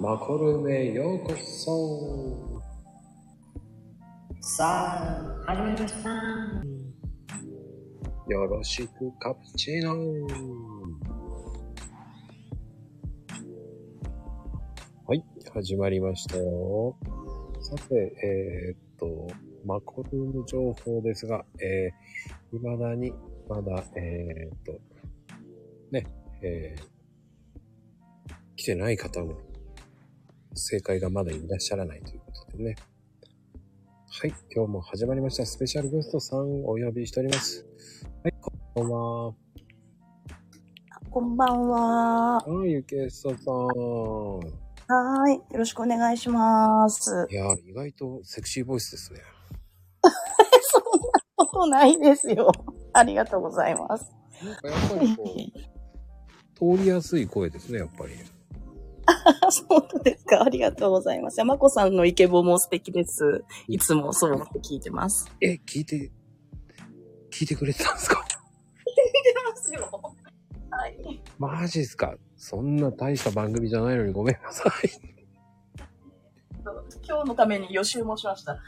マコルームへようこそさあ、始まりました。よろしくカプチーノはい、始まりましたよ。さて、えー、っと、マコルーム情報ですが、えー、未だに、まだ、えー、っと、ね、えー、来てない方も、正解がまだいらっしゃらないということでね。はい、今日も始まりました。スペシャルゲストさんをお呼びしております。はい、こんばんは。こんばんは。はい、ゆけそさん。はーい。よろしくお願いします。いやー、意外とセクシーボイスですね。そんなことないですよ。ありがとうございます。なんかやっぱりこう、通りやすい声ですね、やっぱり。本当ですかありがとうございます。山子さんのイケボも素敵です。いつもそう思って聞いてます。え、聞いて、聞いてくれてたんですか？てますよ。はい。マジっすか？そんな大した番組じゃないのにごめんなさい。今日のために予習もしました。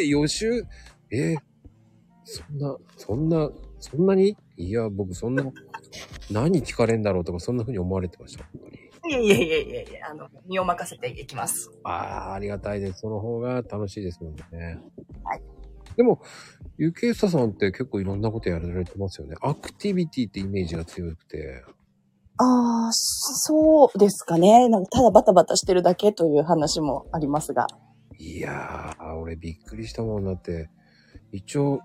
え、予習？え、そんな、そんな、そんなに？いや、僕そんな、何聞かれんだろうとか、そんな風に思われてました。本当にいえいえいえいえいえ、あの、身を任せていきます。ああ、ありがたいです。その方が楽しいですもんね。はい。でも、ゆけいささんって結構いろんなことやられてますよね。アクティビティってイメージが強くて。ああ、そうですかね。なんかただバタバタしてるだけという話もありますが。いやー、俺びっくりしたもんだって、一応、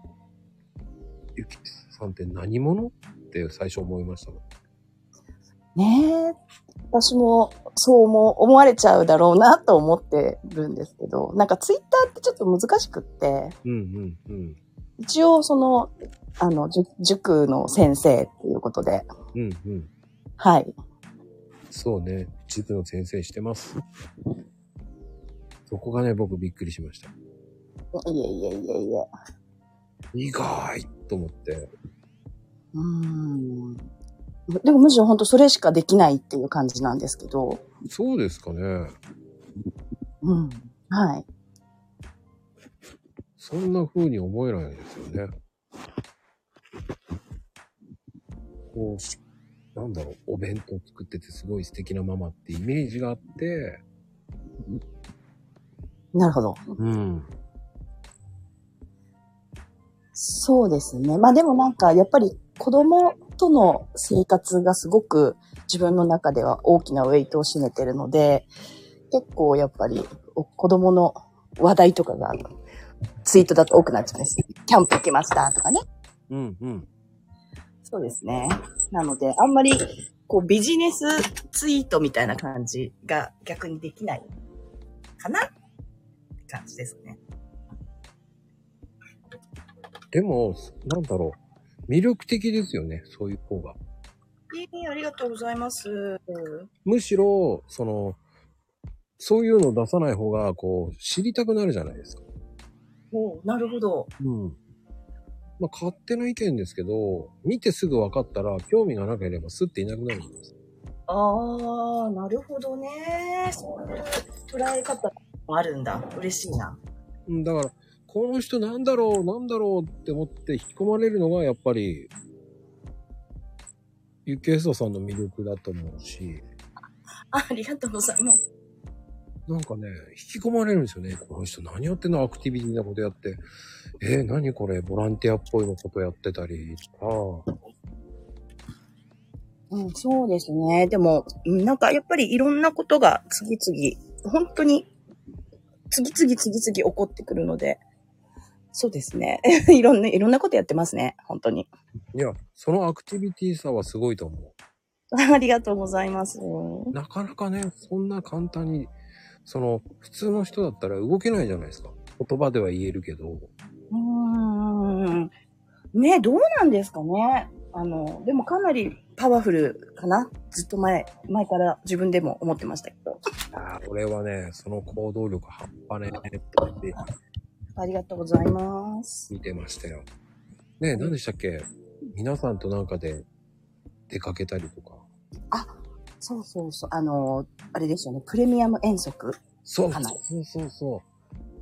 ゆけいさんって何者？って最初思いましたもん。ねえ。私もそう思思われちゃうだろうなと思ってるんですけど、なんかツイッターってちょっと難しくって、うんうんうん。一応その、あの、塾の先生っていうことで、うんうん。はい。そうね。塾の先生してます。そこがね、僕びっくりしました。いえいえいえいえ。意外と思って。うーん。でもむしろ本当それしかできないっていう感じなんですけど、そうですかね。うん。はい。そんな風に思えないですよね。こうし、なんだろう、お弁当作っててすごい素敵なママってイメージがあって、なるほど。うん。そうですね。まあでもなんか、やっぱり子供との生活がすごく自分の中では大きなウェイトを占めてるので、結構やっぱりお子供の話題とかがツイートだと多くなっちゃうんです。キャンプ行きましたとかね。うんうん。そうですね。なので、あんまりこうビジネスツイートみたいな感じが逆にできないかなって感じですね。でも、なんだろう、魅力的ですよね、そういう方が。ええありがとうございます。むしろ、その、そういうのを出さない方が、こう、知りたくなるじゃないですか。おなるほど。うん。まあ、勝手な意見ですけど、見てすぐ分かったら、興味がなければスッていなくなるんです。ああ、なるほどね。そういう捉え方もあるんだ。嬉しいな。うん、だから、この人なんだろう、なんだろうって思って引き込まれるのが、やっぱり、ゆきえそさんの魅力だと思うし、あありがとうございます。なんかね、引き込まれるんですよね。この人何やってんの？アクティビティなことやって。えー、何これ？ボランティアっぽいのことやってたりとか。うん、そうですね。でも、うんなんかやっぱりいろんなことが次々、本当に、次々次々起こってくるので、そうですね。いろんな、いろんなことやってますね。本当に。いや、そのアクティビティさはすごいと思う。ありがとうございます。なかなかね、そんな簡単に、その、普通の人だったら動けないじゃないですか。言葉では言えるけど。うーん。ねどうなんですかね。あの、でもかなりパワフルかなずっと前、前から自分でも思ってましたけど。ああ、俺はね、その行動力半端ねえって思ってありがとうございます。見てましたよ。ねえ、何でしたっけ？皆さんとなんかで出かけたりとか。そうそうそう。あの、あれですよね。プレミアム遠足。そうかなそうそうそ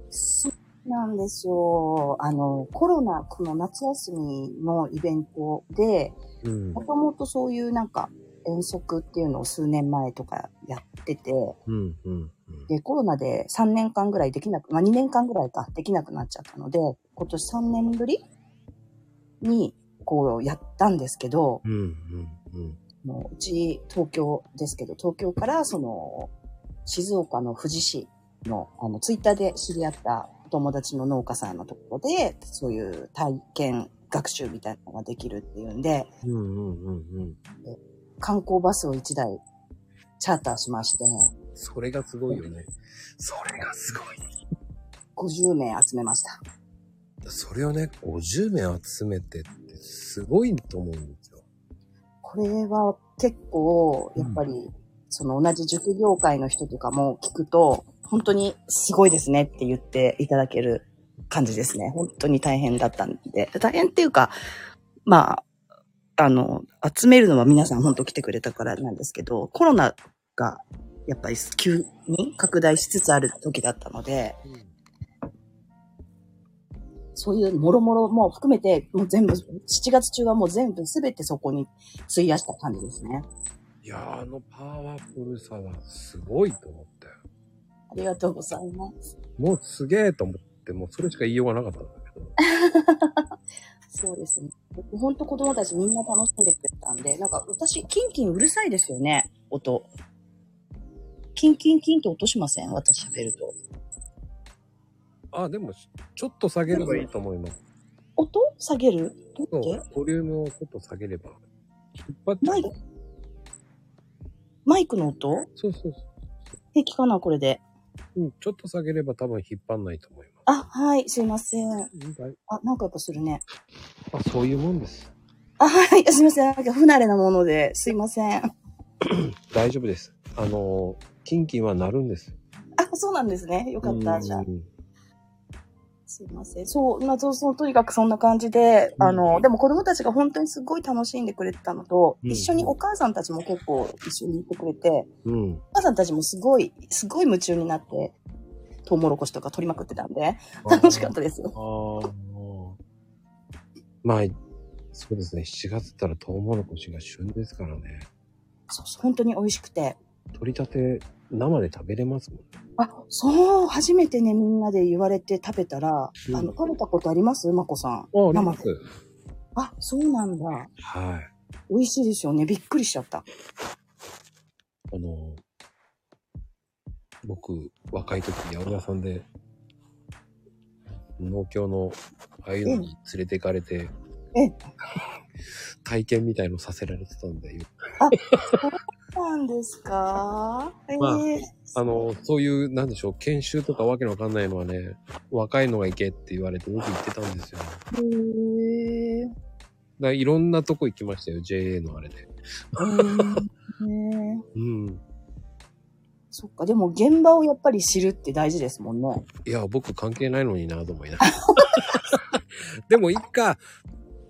そうなんですよ。あの、コロナ、この夏休みのイベントで、も。ともとそういうなんか遠足っていうのを数年前とかやってて、うん、うん、うん。で、コロナで3年間ぐらいできなく、まあ2年間ぐらいかできなくなっちゃったので、今年3年ぶりにこうやったんですけど、うん、うん、うん。もううち東京ですけど、東京からその静岡の富士市のあのツイッターで知り合ったお友達の農家さんのところで、そういう体験学習みたいなのができるっていうんで、うん、うん、うん、うん。観光バスを1台チャーターしまして、それがすごいよね。それがすごい。50名集めました。それをね、50名集めてってすごいと思うんですよ。これは結構、やっぱり、その同じ塾業界の人とかも聞くと、本当にすごいですねって言っていただける感じですね。本当に大変だったんで。大変っていうか、まあ、あの、集めるのは皆さん本当来てくれたからなんですけど、コロナがやっぱり急に拡大しつつある時だったので、そういうもろもろも含めて、もう全部、7月中はもう全部すべてそこに費やした感じですね。いやー、あのパワフルさはすごいと思ったよ。ありがとうございます。もうすげえと思って、もうそれしか言いようがなかったんだけど。そうですね。僕ほんと子供たちみんな楽しんでくれたんで、なんか私、キンキンうるさいですよね、音。キンキンキンって音しません？私喋ると。あ、でも、ちょっと下げればいいと思います。音？下げる？どって、ボリュームをちょっと下げれば。引っ張ってマイクマイクの音？そうそうそ平気かなこれで。う。うん、ちょっと下げれば多分引っ張んないと思いまあ、はい、すいません。す。うんだいあ、なんかやっぱするね。あ、そういうもんです。あ、はい、すいません。なんか不慣れなもので、すいません。あ、大丈夫です。あの、キンキンは鳴るんです。そうなんですね。よかった。じゃあう。んすいません。そう、まあ、そう、そう、とにかくそんな感じで、うんあの、でも子供たちが本当にすごい楽しんでくれてたのと、うん一緒にお母さんたちも結構一緒にいてくれて、うん。お母さんたちもすごい、すごい夢中になって、トウモロコシとか取りまくってたんで、楽しかったですよ。ああ。まあ、そうですね。7月ったらトウモロコシが旬ですからね。そうそう、本当に美味しくて。取り立て生で食べれますもんね。あ、そう、初めてね、みんなで言われて食べたら、うんあの、食べたことあります？まこさん。あ、あり生ます。あ、そうなんだ。はい。美味しいですよね。びっくりしちゃった。あの、僕、若い時、八百屋さんで、農協の、ああいうのに連れて行かれて、え 体験みたいのさせられてたんだよ。そう なんですか？ええまああの、そういう、なんでしょう、研修とかわけのわかんないのはね、若いのが行けって言われて、僕行ってたんですよ。へえ。らいろんなとこ行きましたよ、JA のあれで。ね うん。そっか、でも現場をやっぱり知るって大事ですもんね。いや、僕関係ないのになと思いながら。でも、いっか、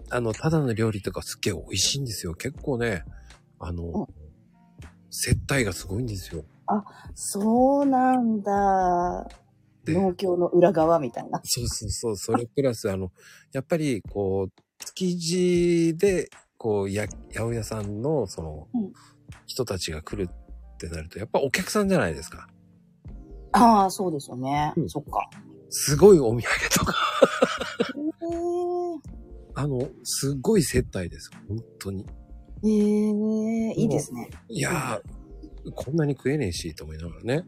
あの、ただの料理とかすっげえ美味しいんですよ。結構ね、あうんの、接待がすごいんですよ。そうなんだ。で農協の裏側みたいな。そうそうそう。それプラス、あの、やっぱり、こう、築地で、こう、や、八百屋さんの、その、うん人たちが来るってなると、やっぱお客さんじゃないですか。ああ、そうですよね。うんそっか。すごいお土産とか。へ あの、すごい接待です。本当に。え。へえ、いいですね。いやー、こんなに食えねえし、と思いながらね。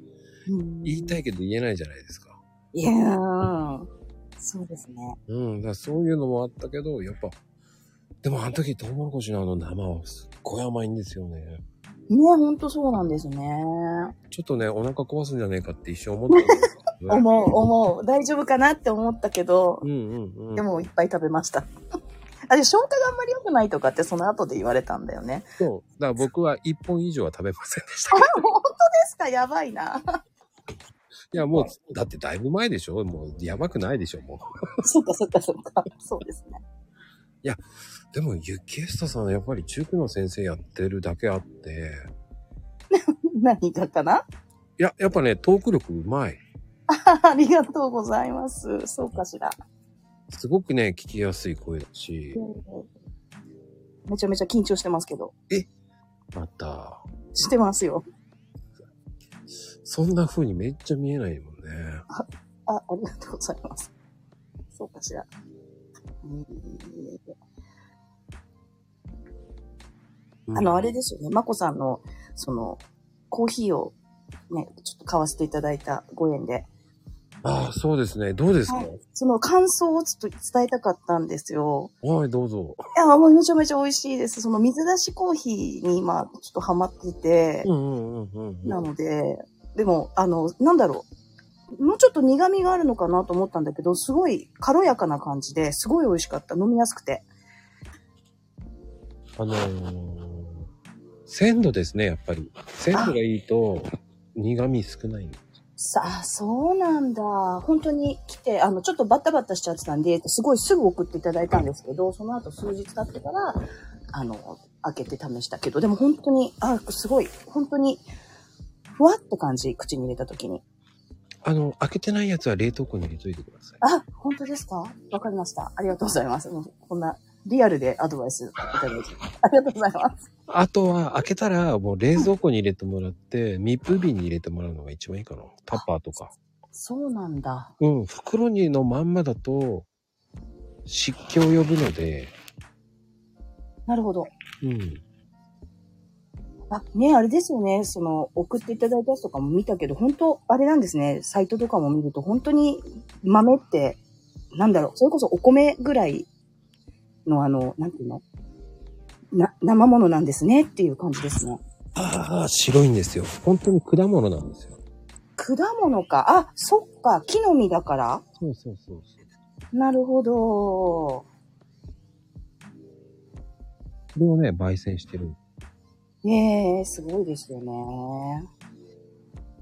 言いたい。いけど言えないじゃないですか。いやー、そうですね。うん。だそういうのもあったけど、やっぱ、でもあの時トウモロコシのあの生はすっごい甘いんですよね。ね、ほんとそうなんですね。ちょっとね、お腹壊すんじゃねえかって一瞬思ったんですけど、ね。思う、思う。大丈夫かなって思ったけどう、んうんうん。でもいっぱい食べました。あれ、消化があんまり良くないとかってその後で言われたんだよね。そう。だから僕は1本以上は食べませんでしたあ。本当ですか？やばいな。いや、もう、だってだいぶ前でしょ？もう、やばくないでしょ？もそっかそっかそっか。そうですね。う。でも、ユキエスタさんはやっぱり塾の先生やってるだけあって、何がかな？いや、やっぱね、トーク力うまい。ありがとうございます。そうかしら。すごくね、聞きやすい声だし、めちゃめちゃ緊張してますけど。また、してますよ。そんな風にめっちゃ見えないもんね。あ、ありがとうございます。そうかしら。うんあの、あれですよね。まこさんの、その、コーヒーをね、ちょっと買わせていただいたご縁で、ああ、そうですね。どうですか？はいその感想をちょっと伝えたかったんですよ。はい、どうぞ。いや、もうめちゃめちゃ美味しいです。その水出しコーヒーに今、ちょっとハマってて。なので、でも、あの、なんだろう。もうちょっと苦味があるのかなと思ったんだけど、すごい軽やかな感じで、すごい美味しかった。飲みやすくて。あのー、鮮度ですね、やっぱり。鮮度がいいと、苦味少ない。さあ、そうなんだ。本当に来て、あの、ちょっとバタバタしちゃってたんで、すごいすぐ送っていただいたんですけど、その後数日経ってから、あの、開けて試したけど、でも本当に、あ、すごい、本当に、ふわって感じ、口に入れた時に。あの、開けてないやつは冷凍庫に入れといてください。あ、本当ですか？わかりました。ありがとうございます。もうこんな、リアルでアドバイスいただいて。ありがとうございます。あとは、開けたら、もう冷蔵庫に入れてもらって、密封瓶に入れてもらうのが一番いいかな。タッパーとか。そうなんだ。うん、袋にのまんまだと、湿気を呼ぶので、なるほど。うん。あ、ねあれですよね。その、送っていただいたやつとかも見たけど、本当あれなんですね。サイトとかも見ると、本当に豆って、なんだろう、それこそお米ぐらいのあの、なんていうの？な、生物なんですねっていう感じですね。ああ、白いんですよ。本当に果物なんですよ。果物か。あ、そっか。木の実だから。そうそうそうそう。なるほど。これをね、焙煎してる。ねえ、すごいですよね。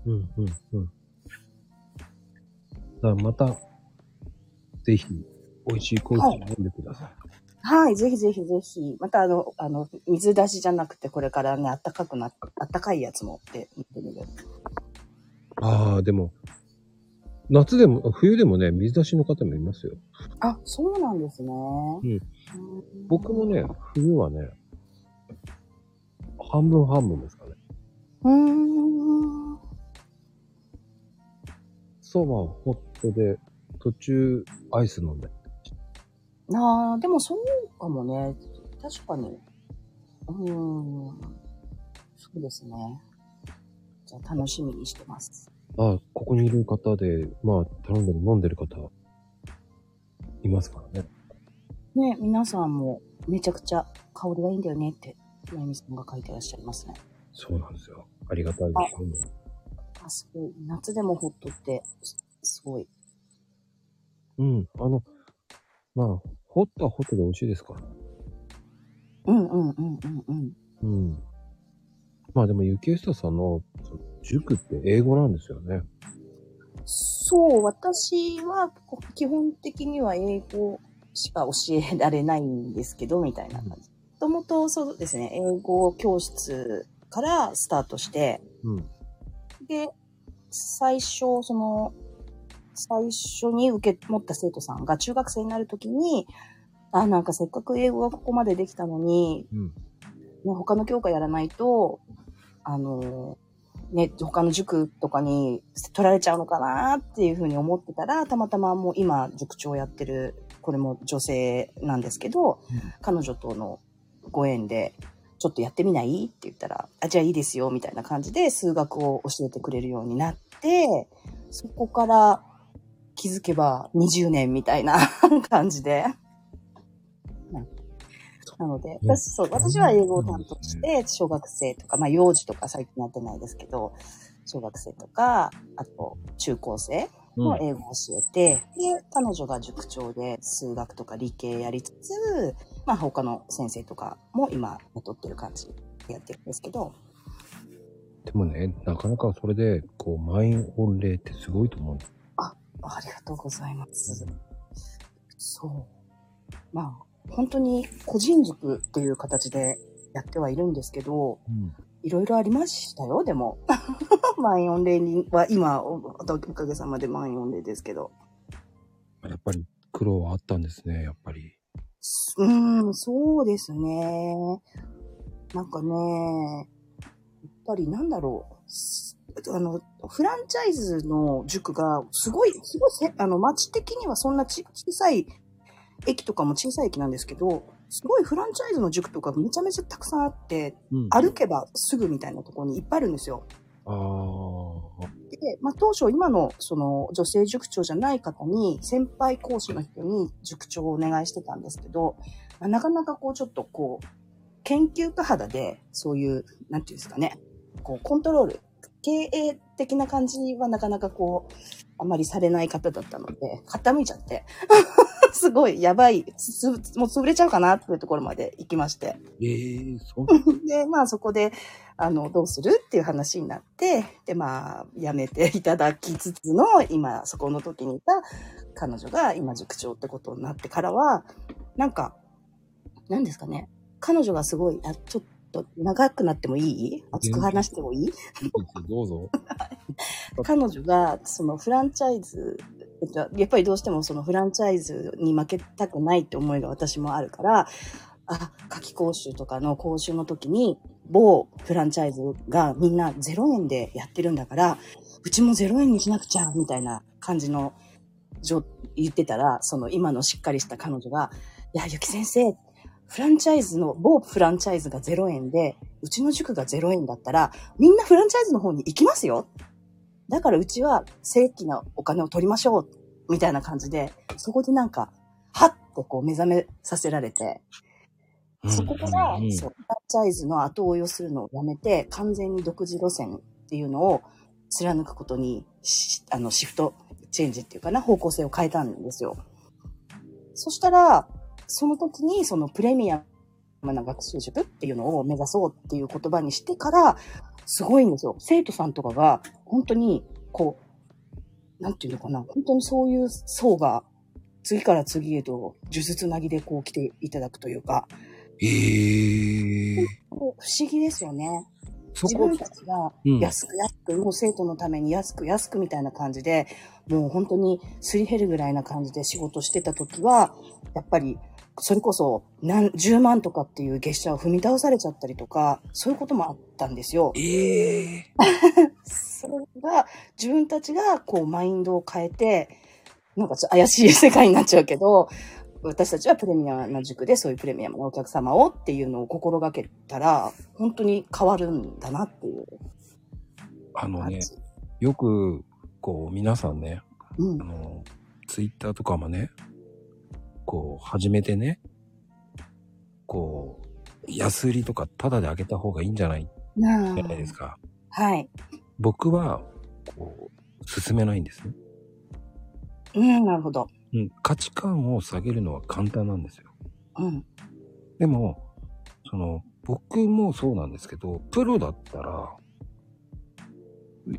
うん、うん、うん。だからまた、ぜひ、美味しいコーヒー飲んでください。はい、ぜひぜひぜひ。またあの、あの、水出しじゃなくて、これからね、あったかくな、あったかいやつもって見てみる。ああ、でも、夏でも、冬でもね、水出しの方もいますよ。あ、そうなんですね。うん僕もね、冬はね、半分半分ですかね。うーん。そば、ホットで、途中、アイス飲んで。なあ、でもそうかもね。確かに。うーん。そうですね。じゃあ楽しみにしてます。ああ、ここにいる方で、まあ、頼んでる、飲んでる方、いますからね。ね、皆さんもめちゃくちゃ香りがいいんだよねって、まゆみさんが書いてらっしゃいますね。そうなんですよ。ありがたいですよ。あ、すごい。夏でもホットって、すすごい。うん。あの、まあ、ホットはホットで美味しいですから。うんうんうんうんうん。うん。まあでも、雪下さんのその塾って英語なんですよね。そう、私はこ基本的には英語しか教えられないんですけど、みたいな感じ。もともとそうですね、英語教室からスタートして、うん。で、最初、その、最初に受け持った生徒さんが中学生になるときに、あ、なんかせっかく英語がここまでできたのに、うん。ね、他の教科やらないと、あの、ね、他の塾とかに取られちゃうのかなっていうふうに思ってたら、たまたまもう今塾長やってる、これも女性なんですけど、うん彼女とのご縁で、ちょっとやってみない？って言ったら、あ、じゃあいいですよ、みたいな感じで数学を教えてくれるようになって、そこから気づけば20年みたいな 感じで。なので、私、そう、私は英語を担当して、小学生とか、まあ幼児とか最近やってないですけど、小学生とか、あと中高生の英語を教えて、で、彼女が塾長で数学とか理系やりつつ、まあ他の先生とかも今雇ってる感じでやってるんですけど、でもね、なかなかそれで、こう、満員御礼ってすごいと思うんです。ありがとうございます。そう。まあ、本当に個人塾っていう形でやってはいるんですけど、うん。いろいろありましたよ、でも。満員御礼には、今お、おかげさまで満員御礼ですけど。やっぱり苦労はあったんですね、やっぱり。うーん、そうですね。なんかね、やっぱりなんだろう。すあの、フランチャイズの塾が、すごい、すごいせ、あの、街的にはそんなち小さい、駅とかも小さい駅なんですけど、すごいフランチャイズの塾とかめちゃめちゃたくさんあって、うん。歩けばすぐみたいなところにいっぱいあるんですよ。で、まあ、当初今のその女性塾長じゃない方に先輩講師の人に塾長をお願いしてたんですけど、まあなかなかこうちょっとこう、研究家肌でそういう、なんていうんですかね、こうコントロール、経営的な感じはなかなかこう、あまりされない方だったので、傾いちゃって、すごいやばい、つもう潰れちゃうかなっていうところまで行きまして。ええそう。で、まあそこで、あの、どうするっていう話になって、で、まあ、やめていただきつつの、今、そこの時にいた彼女が今塾長ってことになってからは、なんか、何ですかね。彼女がすごい、あ、ちょっと長くなってもいい？熱く話してもいい？どうぞ。彼女が、そのフランチャイズ、やっぱりどうしてもそのフランチャイズに負けたくないって思いが私もあるから、あ、夏季講習とかの講習の時に、某フランチャイズがみんな0円でやってるんだから、うちも0円にしなくちゃ、みたいな感じの、言ってたら、その今のしっかりした彼女が、いや、ゆき先生、フランチャイズの、某フランチャイズが0円で、うちの塾が0円だったら、みんなフランチャイズの方に行きますよ。だからうちは正規なお金を取りましょう、みたいな感じで、そこでなんか、はってこう目覚めさせられて、そこから、うんうんそう、フランチャイズの後追いをするのをやめて、完全に独自路線っていうのを貫くことにし、あの、シフトチェンジっていうかな、方向性を変えたんですよ。そしたら、その時にそのプレミアムな学習塾っていうのを目指そうっていう言葉にしてから、すごいんですよ。生徒さんとかが、本当に、こう、なんていうのかな、本当にそういう層が、次から次へと、呪術つなぎでこう来ていただくというか、ええこう不思議ですよね。自分、たちがうん安く安く、もう生徒のために安く安くみたいな感じで、もう本当にすり減るぐらいな感じで仕事してた時は、やっぱり、それこそ何、10万とかっていう月謝を踏み倒されちゃったりとか、そういうこともあったんですよ。ええそれが、自分たちがこうマインドを変えて、なんかちょっと怪しい世界になっちゃうけど、私たちはプレミアムな塾でそういうプレミアムなお客様をっていうのを心がけたら、本当に変わるんだなっていうあのね。よく、こう、皆さんね、うんあ。の、ツイッターとかもね、こう、始めてね、こう、安売りとかタダであげた方がいいんじゃない？じゃないですか。はい。僕は、こう、進めないんですね。うん、なるほど。うん。価値観を下げるのは簡単なんですよ。うん。でも、その、僕もそうなんですけど、プロだったら、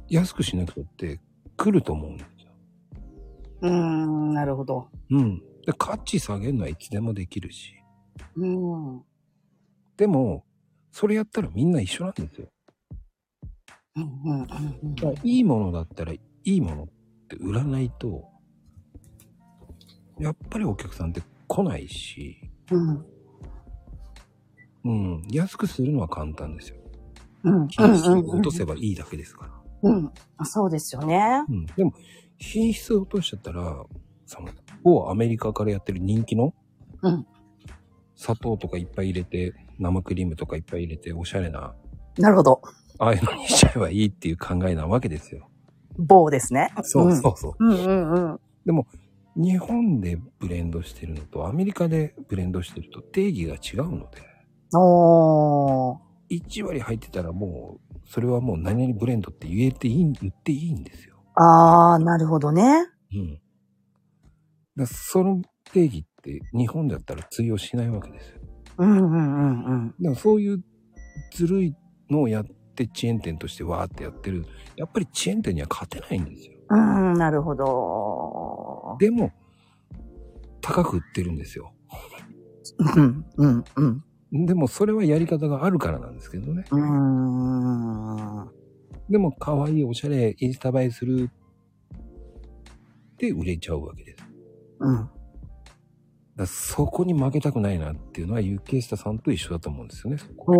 安くしなくたって来ると思うんですよ。うーん、なるほど。うん。で価値下げるのはいつでもできるし。うん。うん、でも、それやったらみんな一緒なんですよ。うん、うん。だからいいものだったらいいものって売らないと、やっぱりお客さんって来ないし、うん。うん。安くするのは簡単ですよ。うん。品質を落とせばいいだけですから。うん。あそうですよね。うん。でも、品質を落としちゃったら、その、某アメリカからやってる人気の、うん。砂糖とかいっぱい入れて、生クリームとかいっぱい入れて、おしゃれな、なるほど。ああいうのにしちゃえばいいっていう考えなわけですよ。棒ですね。そうそうそう。うん。うんうんうん。でも、日本でブレンドしてるのと、アメリカでブレンドしてると定義が違うので、おー。1割入ってたらもう、それはもう何々ブレンドって言えていい、言っていいんですよ。あー、なるほどね。うん。だその定義って日本だったら通用しないわけですよ。うんうんうんうん。だからそういうずるいのをやってチェーン店としてわーってやってる。やっぱりチェーン店には勝てないんですよ。うん、なるほど。でも、高く売ってるんですよ。うん、うん、うん。でもそれはやり方があるからなんですけどね。うーん。でも可愛いおしゃれ、インスタ映えするって売れちゃうわけです。だかうん。らそこに負けたくないなっていうのは、ユッケイスタさんと一緒だと思うんですよね。そこ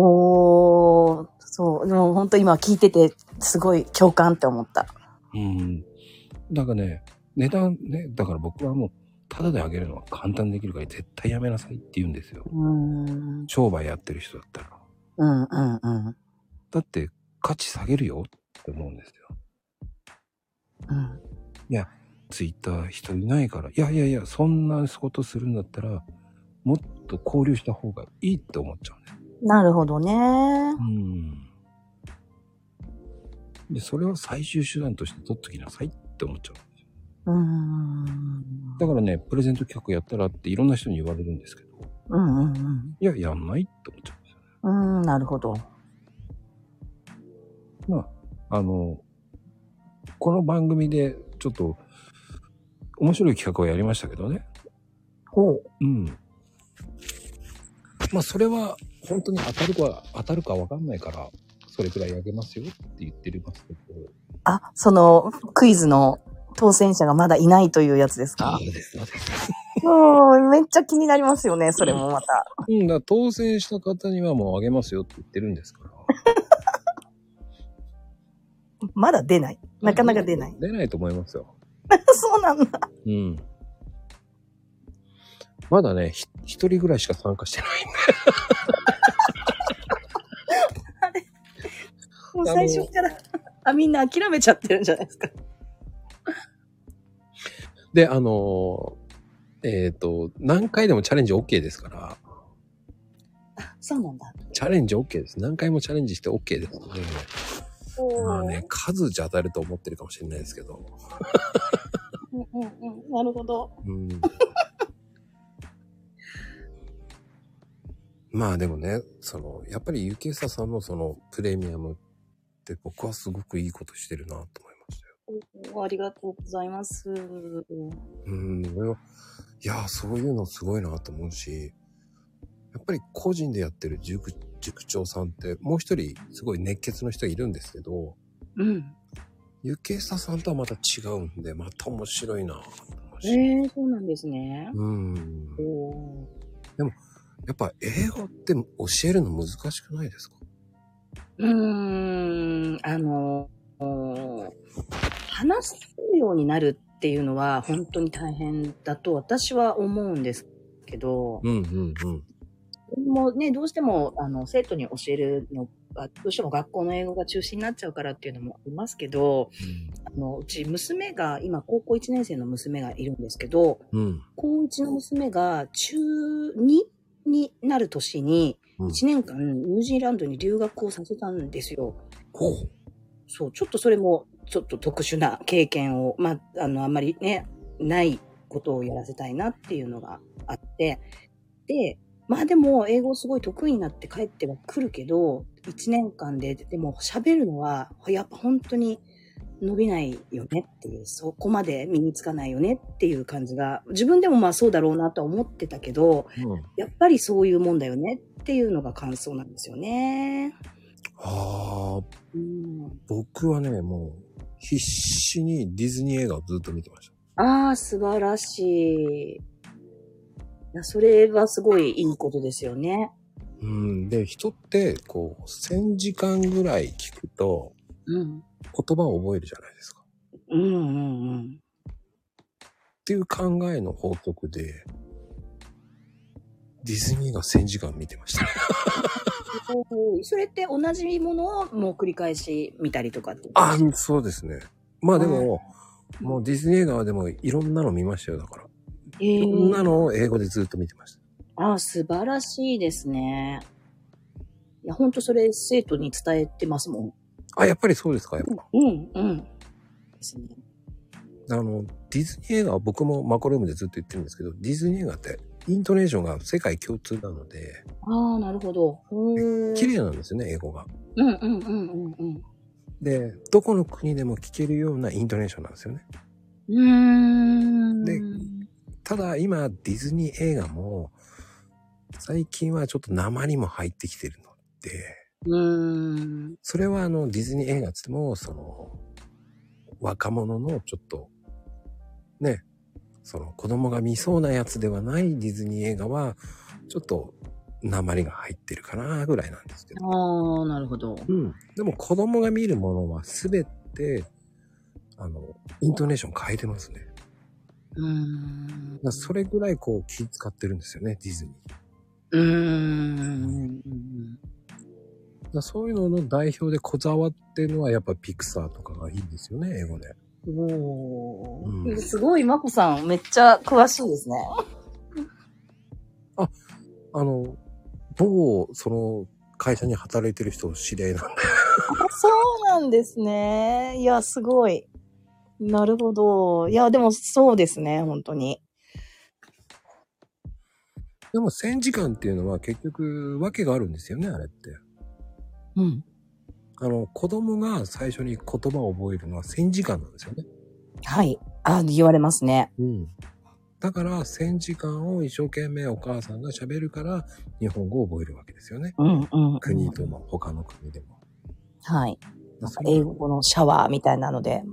おー、そう。でも本当今聞いてて、すごい共感って思った。うん。だからね、値段ね、だから僕はもう、タダであげるのは簡単にできるから絶対やめなさいって言うんですよ。うーん。商売やってる人だったら。うんうんうん。だって価値下げるよって思うんですよ。うん。ツイッター人いないから。いやいやいや、そんなことするんだったら、もっと交流した方がいいって思っちゃうね。なるほどね。うん。で、それを最終手段として取っときなさいって思っちゃう。うーん。だからね、プレゼント企画やったらっていろんな人に言われるんですけど、うんうんうん。いや、やんないって思っちゃうんですよね。うーん、なるほど。まあ、あの、この番組でちょっと面白い企画をやりましたけどね。ほう。うん。まあ、それは本当に当たるか当たるかわかんないから、それくらいあげますよって言ってますけど。あ、その、クイズの当選者がまだいないというやつですか？そうです、そうです。うん、めっちゃ気になりますよね、それもまた。うん、だ当選した方にはもうあげますよって言ってるんですから。まだ出ない。なかなか出ない。出ないと思いますよ。そうなんだ。うん。まだね、ひ一人ぐらいしか参加してないんで。もう最初から、あ、みんな諦めちゃってるんじゃないですか。で、あのーえっ、と、何回でもチャレンジ OK ですから、あ、そうなんだ。チャレンジ OK です。何回もチャレンジして OK ですまあね、数じゃ当たると思ってるかもしれないですけど。うんうんうん。なるほど。うん。まあでもね、その、やっぱりゆきえささんのそのプレミアムって僕はすごくいいことしてるなと思いましたよ。ありがとうございます。うん、いやー、そういうのすごいなと思うし、やっぱり個人でやってる塾、塾長さんって、もう一人すごい熱血の人いるんですけど、うん。ゆきえささんとはまた違うんで、また面白いな。ええそうなんですね。うん。おやっぱ英語って教えるの難しくないですか？うーん、あの、お話すようになるっていうのは本当に大変だと私は思うんですけど、うんうんうん。もうね、どうしても、あの、生徒に教えるのが、どうしても学校の英語が中心になっちゃうからっていうのもありますけど、あの、うち娘が、今高校1年生の娘がいるんですけど、うん。高1の娘が中2になる年に、うん1年間ニュージーランドに留学をさせたんですよ。ほう。そう、ちょっとそれも、ちょっと特殊な経験を、まあ、あの、あんまりね、ないことをやらせたいなっていうのがあって、で、まあでも、英語すごい得意になって帰っては来るけど、1年間で、でも喋るのは、やっぱ本当に伸びないよねっていう、そこまで身につかないよねっていう感じが、自分でもまあそうだろうなとは思ってたけど、うん。やっぱりそういうもんだよねっていうのが感想なんですよね。ああ、うん僕はね、もう、必死にディズニー映画をずっと見てました。ああ、素晴らしい。いや、それはすごいいいことですよね。うん。で、人って、こう、1000時間ぐらい聞くと、うん。言葉を覚えるじゃないですか。うんうんうん。っていう考えの法則で、ディズニーが1000時間見てましたね。それって同じものをもう繰り返し見たりとかって。あ、そうですね。まあでも、もうディズニー映画はでもいろんなの見ましたよ、だから。えいろんなー、のを英語でずっと見てました。ああ、素晴らしいですね。いや、ほんとそれ生徒に伝えてますもん。あ、やっぱりそうですか、やっぱ。うん、うん。ですね。あの、ディズニー映画は僕もマコルームでずっと言ってるんですけど、ディズニー映画ってイントネーションが世界共通なので、ああ、なるほど。綺麗なんですよね、英語が。うんうんうんうんうん。で、どこの国でも聞けるようなイントネーションなんですよね。うーん。でただ今、ディズニー映画も、最近はちょっと鉛も入ってきてるので、うーん。それはあのディズニー映画っつっても、その、若者のちょっと、ね、その子供が見そうなやつではないディズニー映画は、ちょっと鉛が入ってるかなぐらいなんですけど。ああ、なるほど。うん。でも子供が見るものはすべて、あの、イントネーション変えてますね。うーんそれぐらいこう気使ってるんですよね、ディズニー。うーん。らそういうのの代表でこだわってるのはやっぱピクサーとかがいいんですよね、英語で。おうんーすごい、まこさん、めっちゃ詳しいですね。あの、某、その会社に働いてる人知り合いなんで。そうなんですね。いや、すごい。なるほど。いや、でもそうですね、本当に。でも1000時間っていうのは結局訳があるんですよね、あれって。うん。あの、子供が最初に言葉を覚えるのは1000時間なんですよね。はい。あ、言われますね。うん。だから1000時間を一生懸命お母さんが喋るから日本語を覚えるわけですよね。うんうん。国とも他の国でも。はい。英語のシャワーみたいなので、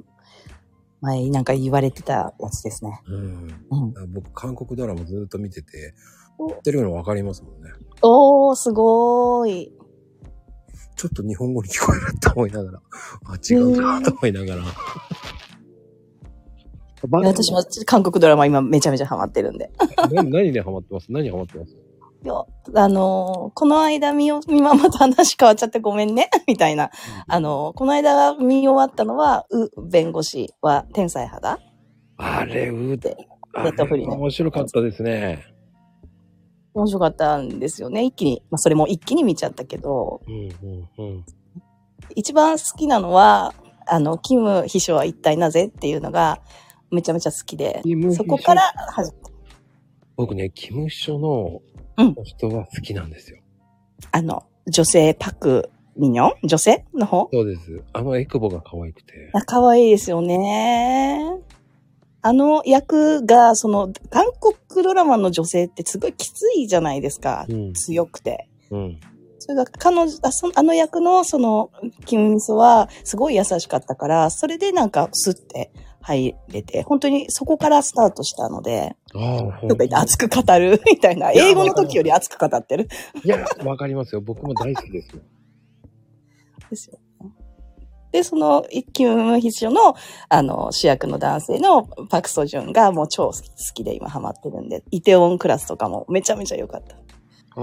前なんか言われてたやつですね。うん。うん。僕、韓国ドラマずっと見てて、言ってるの分かりますもんね。おー、すごーい。ちょっと日本語に聞こえるって思いながら、あ、違うなと思いながら。バ私も韓国ドラマ今めちゃめちゃハマってるんで。何何でハマってます？何ハマってます？いや、あのーこの間見よ、今また話変わっちゃってごめんね、みたいな。あのーこの間見終わったのは、う、弁護士は天才肌あれ、うであネットフリ面白かったですね。面白かったんですよね。一気に、まあそれも一気に見ちゃったけど、うんうんうん。一番好きなのは、あの、キム秘書は一体なぜっていうのが、めちゃめちゃ好きで。そこから始ま僕ね、キム秘書のうん人は好きなんですよ。あの、女性パクミニョ？ン女性の方？そうです。あのエクボが可愛くて。あ可愛いですよね。あの役が、その、韓国ドラマの女性ってすごいきついじゃないですか。うん。強くて。うん。それが、彼女、あそあの役の、その、キムミソは、すごい優しかったから、それでなんか、スッて入れて、本当にそこからスタートしたので、とか言って熱く語る みたいな、英語の時より熱く語ってる。いや、わかりますよ。僕も大好きですよ。ですよ。で、その、キム秘書の、あの、主役の男性のパクソジュンがもう超好きで今ハマってるんで、イテウォンクラスとかもめちゃめちゃ良かった。ああ。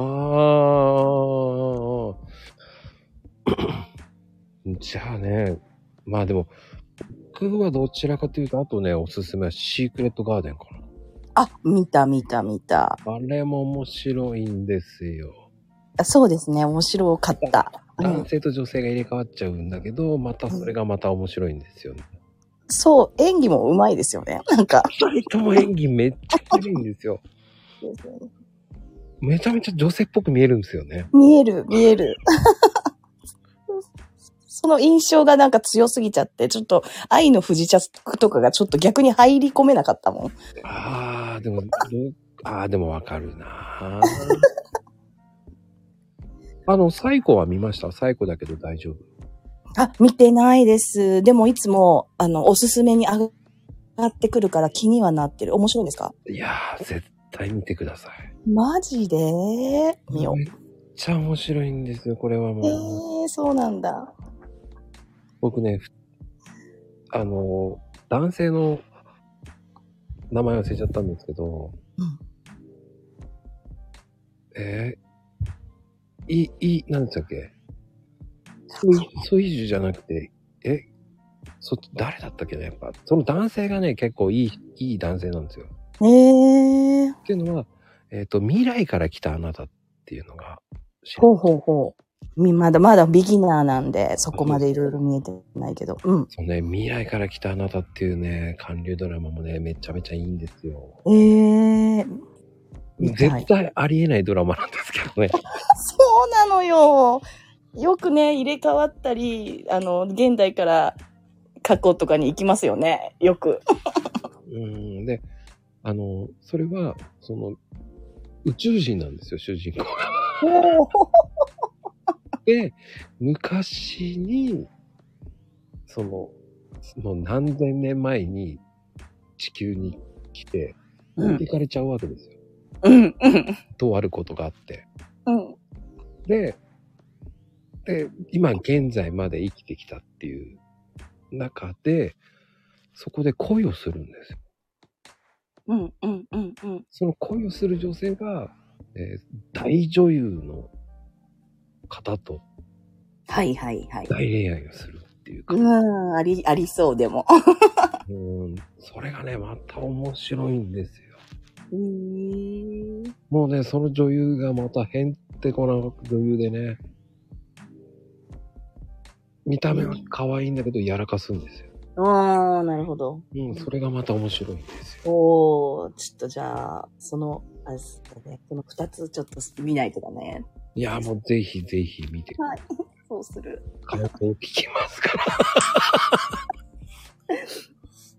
じゃあね、まあでも、僕はどちらかというと、あとね、おすすめはシークレットガーデンかあ、見た見た見た。な。あれも面白いんですよ。あそうですね、面白かった。うん男性と女性が入れ替わっちゃうんだけど、またそれがまた面白いんですよね。そう、演技も上手いですよね。なんか。二人とも演技めっちゃいいんですよ。めちゃめちゃ女性っぽく見えるんですよね。見える、見える。その印象がなんか強すぎちゃって、ちょっと愛の不時着とかがちょっと逆に入り込めなかったもん。ああ、でも、どああ、でもわかるな あの、サイコは見ました？サイコだけど大丈夫？あ、見てないです。でもいつも、あの、おすすめに上がってくるから気にはなってる。面白いんですか？いやー、絶対見てください。マジで？見よう。めっちゃ面白いんですよ、これはもう。えー、そうなんだ。僕ね、ふあの、男性の名前忘れちゃったんですけど、うん。えー、い、い、なんでしたっけ？ソイ、ソイジュじゃなくて、え、そっち、誰だったっけね？やっぱ、その男性がね、結構いい、いい男性なんですよ。えー、っていうのは、えっ、と、未来から来たあなたっていうのが、ほうほうほう。みまだまだビギナーなんで、そこまでいろいろ見えてないけど。うん。そうね、未来から来たあなたっていうね、韓流ドラマもね、めちゃめちゃいいんですよ。えー、見たい絶対ありえないドラマなんですけどね。そうなのよ。よくね、入れ替わったり、あの、現代から過去とかに行きますよね。よく。うん。で、あの、それは、その、宇宙人なんですよ、主人公が。で、昔に、その、もう何千年前に地球に来て、うん置いて。かれちゃうわけですよ。うん。うん。とあることがあって。うん。で、で、今現在まで生きてきたっていう中で、そこで恋をするんですよ。うん。うん。うん。うん。その恋をする女性が、えー大女優の方とはいはいはい。大恋愛をするっていうか、うん、あり、ありそうでも。うん、それがね、また面白いんですよ。うーん。もうね、その女優がまたへんてこな女優でね、見た目は可愛いんだけど、やらかすんですよ。ああ、なるほど。うん、それがまた面白いんですよ。おー、ちょっとじゃあ、その、あれですかね、この二つちょっと見ないとだね。いや、もうぜひぜひ見て、はい。そうする。感想を聞きますから。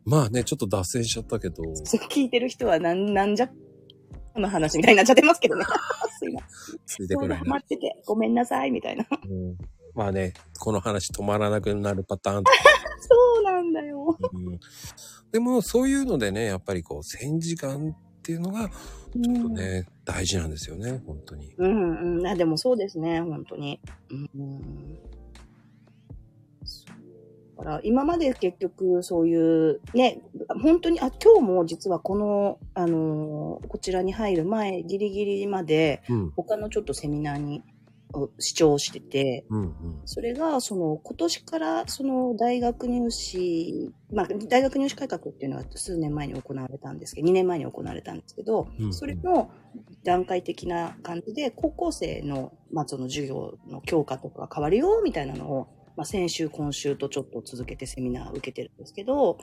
まあね、ちょっと脱線しちゃったけど、聞いてる人はなん、なんじゃ、この話みたいになっちゃってますけどね。すいません。ついてこないなそうだハマ。ってて、ごめんなさい、みたいな。うん、まあね、この話止まらなくなるパターンそうなんだよ。うんでも、そういうのでね、やっぱりこう、戦時間っていうのが、ちょっとね、大事なんですよね、本当に。うんうん。あ、でもそうですね、本当に。うん。だから、今まで結局そういう、ね、本当に、あ、今日も実はこの、あのーこちらに入る前、ギリギリまで、うん、他のちょっとセミナーに、を視聴してて、うん、うん。それが、その、今年から、その、大学入試、まあ、大学入試改革っていうのは数年前に行われたんですけど、2年前に行われたんですけど、うんそれの段階的な感じで、高校生の、まあ、その授業の教科とか変わるよ、みたいなのを、まあ、先週、今週とちょっと続けてセミナー受けてるんですけど、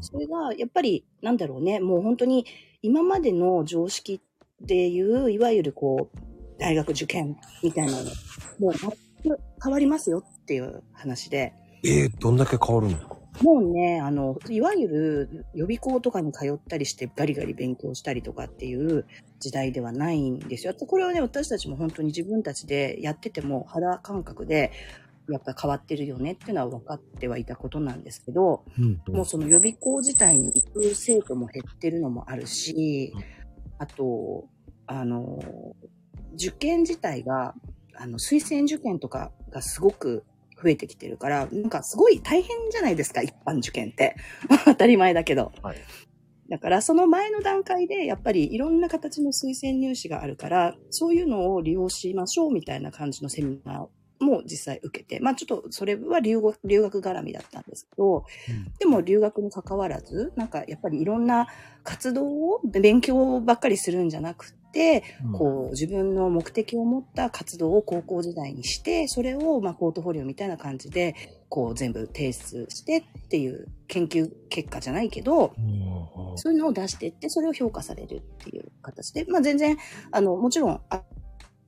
それが、やっぱり、なんだろうね、もう本当に、今までの常識でいう、いわゆるこう、大学受験みたいなの、もう全く変わりますよっていう話で、えー、どんだけ変わるんですかもうね、あの、いわゆる予備校とかに通ったりしてガリガリ勉強したりとかっていう時代ではないんですよ。これはね、私たちも本当に自分たちでやってても肌感覚で、やっぱ変わってるよねっていうのは分かってはいたことなんですけど、うん。もうその予備校自体に行く生徒も減ってるのもあるし、あと、あの、受験自体が、あの、推薦受験とかがすごく増えてきてるから、なんかすごい大変じゃないですか、一般受験って。当たり前だけど。はいだから、その前の段階で、やっぱりいろんな形の推薦入試があるから、そういうのを利用しましょうみたいな感じのセミナーも実際受けて、まあちょっとそれは留学留学絡みだったんですけど、でも留学に関わらず、なんかやっぱりいろんな活動を勉強ばっかりするんじゃなくこう自分の目的を持った活動を高校時代にして、それをまあポートフォリオみたいな感じで、こう全部提出してっていう研究結果じゃないけど、うん。そういうのを出していって、それを評価されるっていう形で、まあ全然、あの、もちろん、ある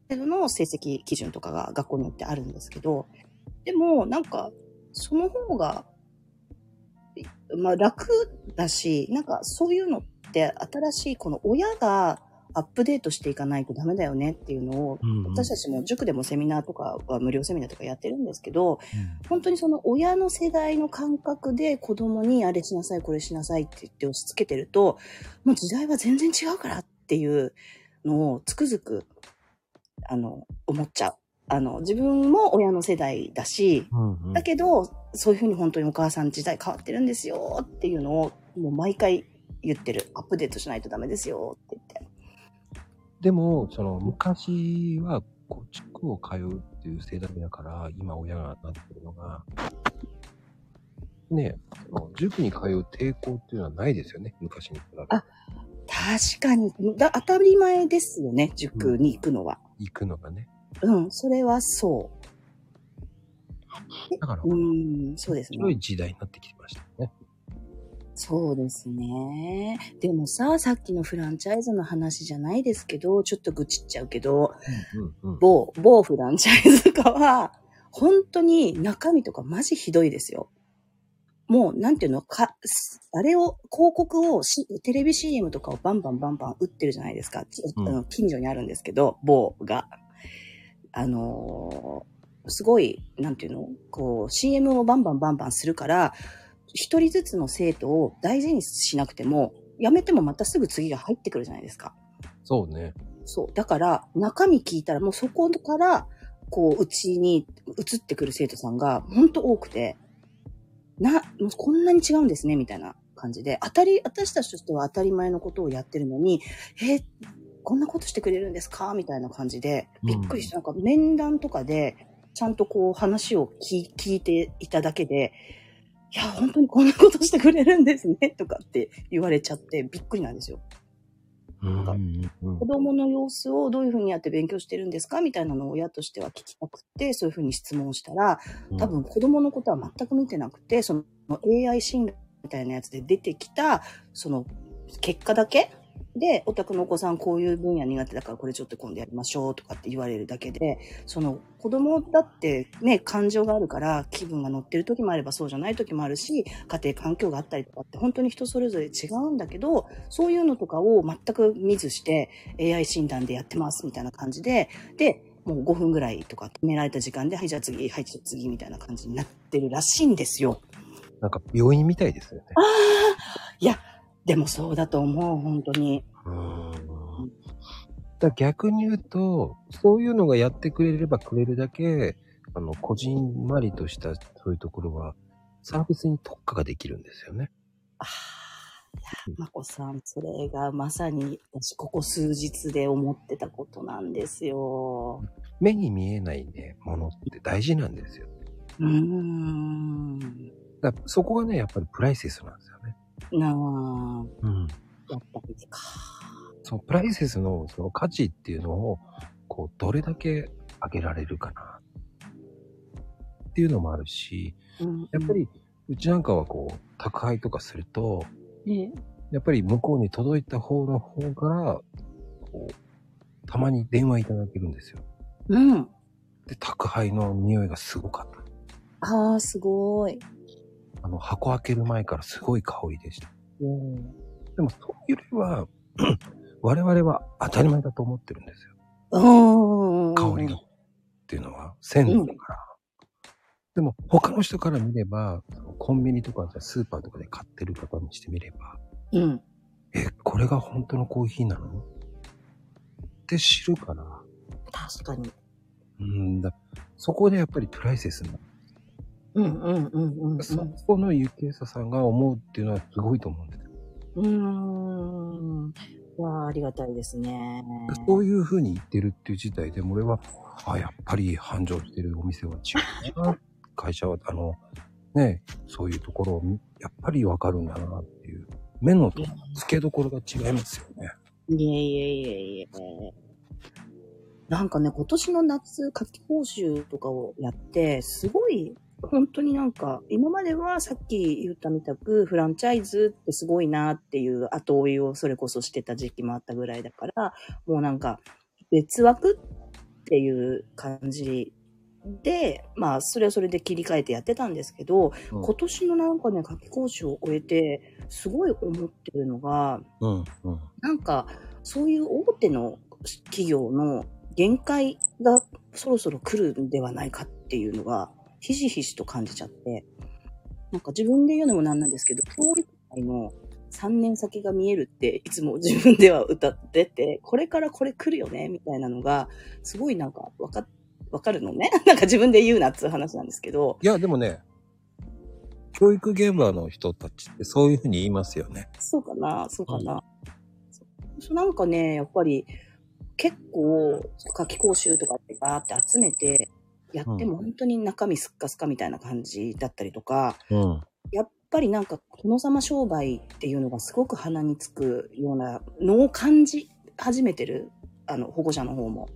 程度の成績基準とかが学校によってあるんですけど、でも、なんか、その方が、まあ楽だし、なんかそういうのって新しいこの親がアップデートしていかないとダメだよねっていうのを、うん私たちも塾でもセミナーとかは無料セミナーとかやってるんですけど、本当にその親の世代の感覚で子供にあれしなさい、これしなさいって言って押し付けてると、もう時代は全然違うからっていうのをつくづく、あの、思っちゃう。あの、自分も親の世代だし、うんうんだけど、そういうふうに本当にお母さん時代変わってるんですよっていうのを、もう毎回言ってる。アップデートしないとダメですよって言って。でも、その、昔は、こう、塾を通うっていう世代だから、今親がなってるのが、ね、その塾に通う抵抗っていうのはないですよね、昔に比べて。あ確かに、だ当たり前ですよね、塾に行くのは。行くのがね。うん、それはそだから、う。うん、そうですね。広い時代になってきてましたね。そうですね。でもさ、さっきのフランチャイズの話じゃないですけど、ちょっと愚痴っちゃうけど、うんうん。某、某フランチャイズ化は、本当に中身とかマジひどいですよ。もう、なんていうのか、あれを、広告をし、テレビ CM とかをバンバンバンバン打ってるじゃないですか。うんあの近所にあるんですけど、某が。あのーすごい、なんていうのこう、CM をバンバンバンバンするから、一人ずつの生徒を大事にしなくても、やめてもまたすぐ次が入ってくるじゃないですか。そうね。そう。だから、中身聞いたらもうそこから、こう、うちに移ってくる生徒さんが、ほんと多くて、な、もうこんなに違うんですね、みたいな感じで、当たり、私たちとしては当たり前のことをやってるのに、えーこんなことしてくれるんですか？みたいな感じで、びっくりして、なんか面談とかで、ちゃんとこう話を聞聞いていただけで、いや、本当にこんなことしてくれるんですね、とかって言われちゃって、びっくりなんですよ。うんかうん子供の様子をどういうふうにやって勉強してるんですかみたいなのを親としては聞きたくて、そういうふうに質問したら、うん多分子供のことは全く見てなくて、その AI 診断みたいなやつで出てきた、その結果だけで、お宅のお子さんこういう分野苦手だからこれちょっと今度やりましょうとかって言われるだけで、その子供だってね、感情があるから気分が乗ってる時もあればそうじゃない時もあるし、家庭環境があったりとかって本当に人それぞれ違うんだけど、そういうのとかを全く見ずして AI 診断でやってますみたいな感じで、で、もう5分ぐらいとか決められた時間で、はい、じゃあ次、はい、じゃあ次みたいな感じになってるらしいんですよ。なんか病院みたいですよね。ああいや、でもそうだと思う、本当に。うんだ逆に言うと、そういうのがやってくれればくれるだけ、あの、こじんまりとしたそういうところは、サービスに特化ができるんですよね。ああ、いや、まこさん、それがまさに私、ここ数日で思ってたことなんですよ。目に見えないね、ものって大事なんですよ。うーん。だそこがね、やっぱりプライセスなんですよね。なあ、うん。やっぱりか。そのプライセスのその価値っていうのを、こう、どれだけ上げられるかな。っていうのもあるし、うんやっぱ、り、うちなんかはこう、宅配とかすると、ね、やっぱり向こうに届いた方の方から、こう、たまに電話いただけるんですよ。うん。で、宅配の匂いがすごかった。ああ、すごい。あの、箱開ける前からすごい香りでした。うん。でも、そういうよりは、我々は当たり前だと思ってるんですよ。うん。香りが。っていうのは、鮮度だから。でも、他の人から見れば、コンビニとかスーパーとかで買ってる方にしてみれば、うん。え、これが本当のコーヒーなの？って知るから、確かに。うんだ。そこでやっぱりプライセスな、うんうんうんうん、うん。そこのゆきえささんが思うっていうのはすごいと思うんですよ。うーん。いやーありがたいですね。そういう風に言ってるっていう事態で、俺は、あ、やっぱり繁盛してるお店は違うな。会社は、あの、ね、そういうところを見やっぱりわかるんだなっていう。目の付けどころが違いますよね。いえいえいえいえ。なんかね、今年の夏、夏季講習とかをやって、すごい、本当になんか、今まではさっき言ったみたく、フランチャイズってすごいなっていう後追いをそれこそしてた時期もあったぐらいだから、もうなんか、別枠っていう感じで、まあ、それはそれで切り替えてやってたんですけど、うん今年のなんかね、夏季講習を終えて、すごい思ってるのが、うん、うん。なんか、そういう大手の企業の限界がそろそろ来るんではないかっていうのが、ひしひしと感じちゃって、なんか自分で言うのもなんなんですけど、教育界の3年先が見えるっていつも自分では歌ってて、これからこれ来るよね、みたいなのが、すごいなんかわか、わかるのね？なんか自分で言うなっていう話なんですけど、いや、でもね、教育現場の人たちってそういう風に言いますよね。そうかな、そうかな。そうなんかね、やっぱり結構夏季講習とかってバーって集めてやっても本当に中身すっかすかみたいな感じだったりとか、うん。やっぱりなんか殿様商売っていうのがすごく鼻につくようなのを感じ始めてる、あの保護者の方も。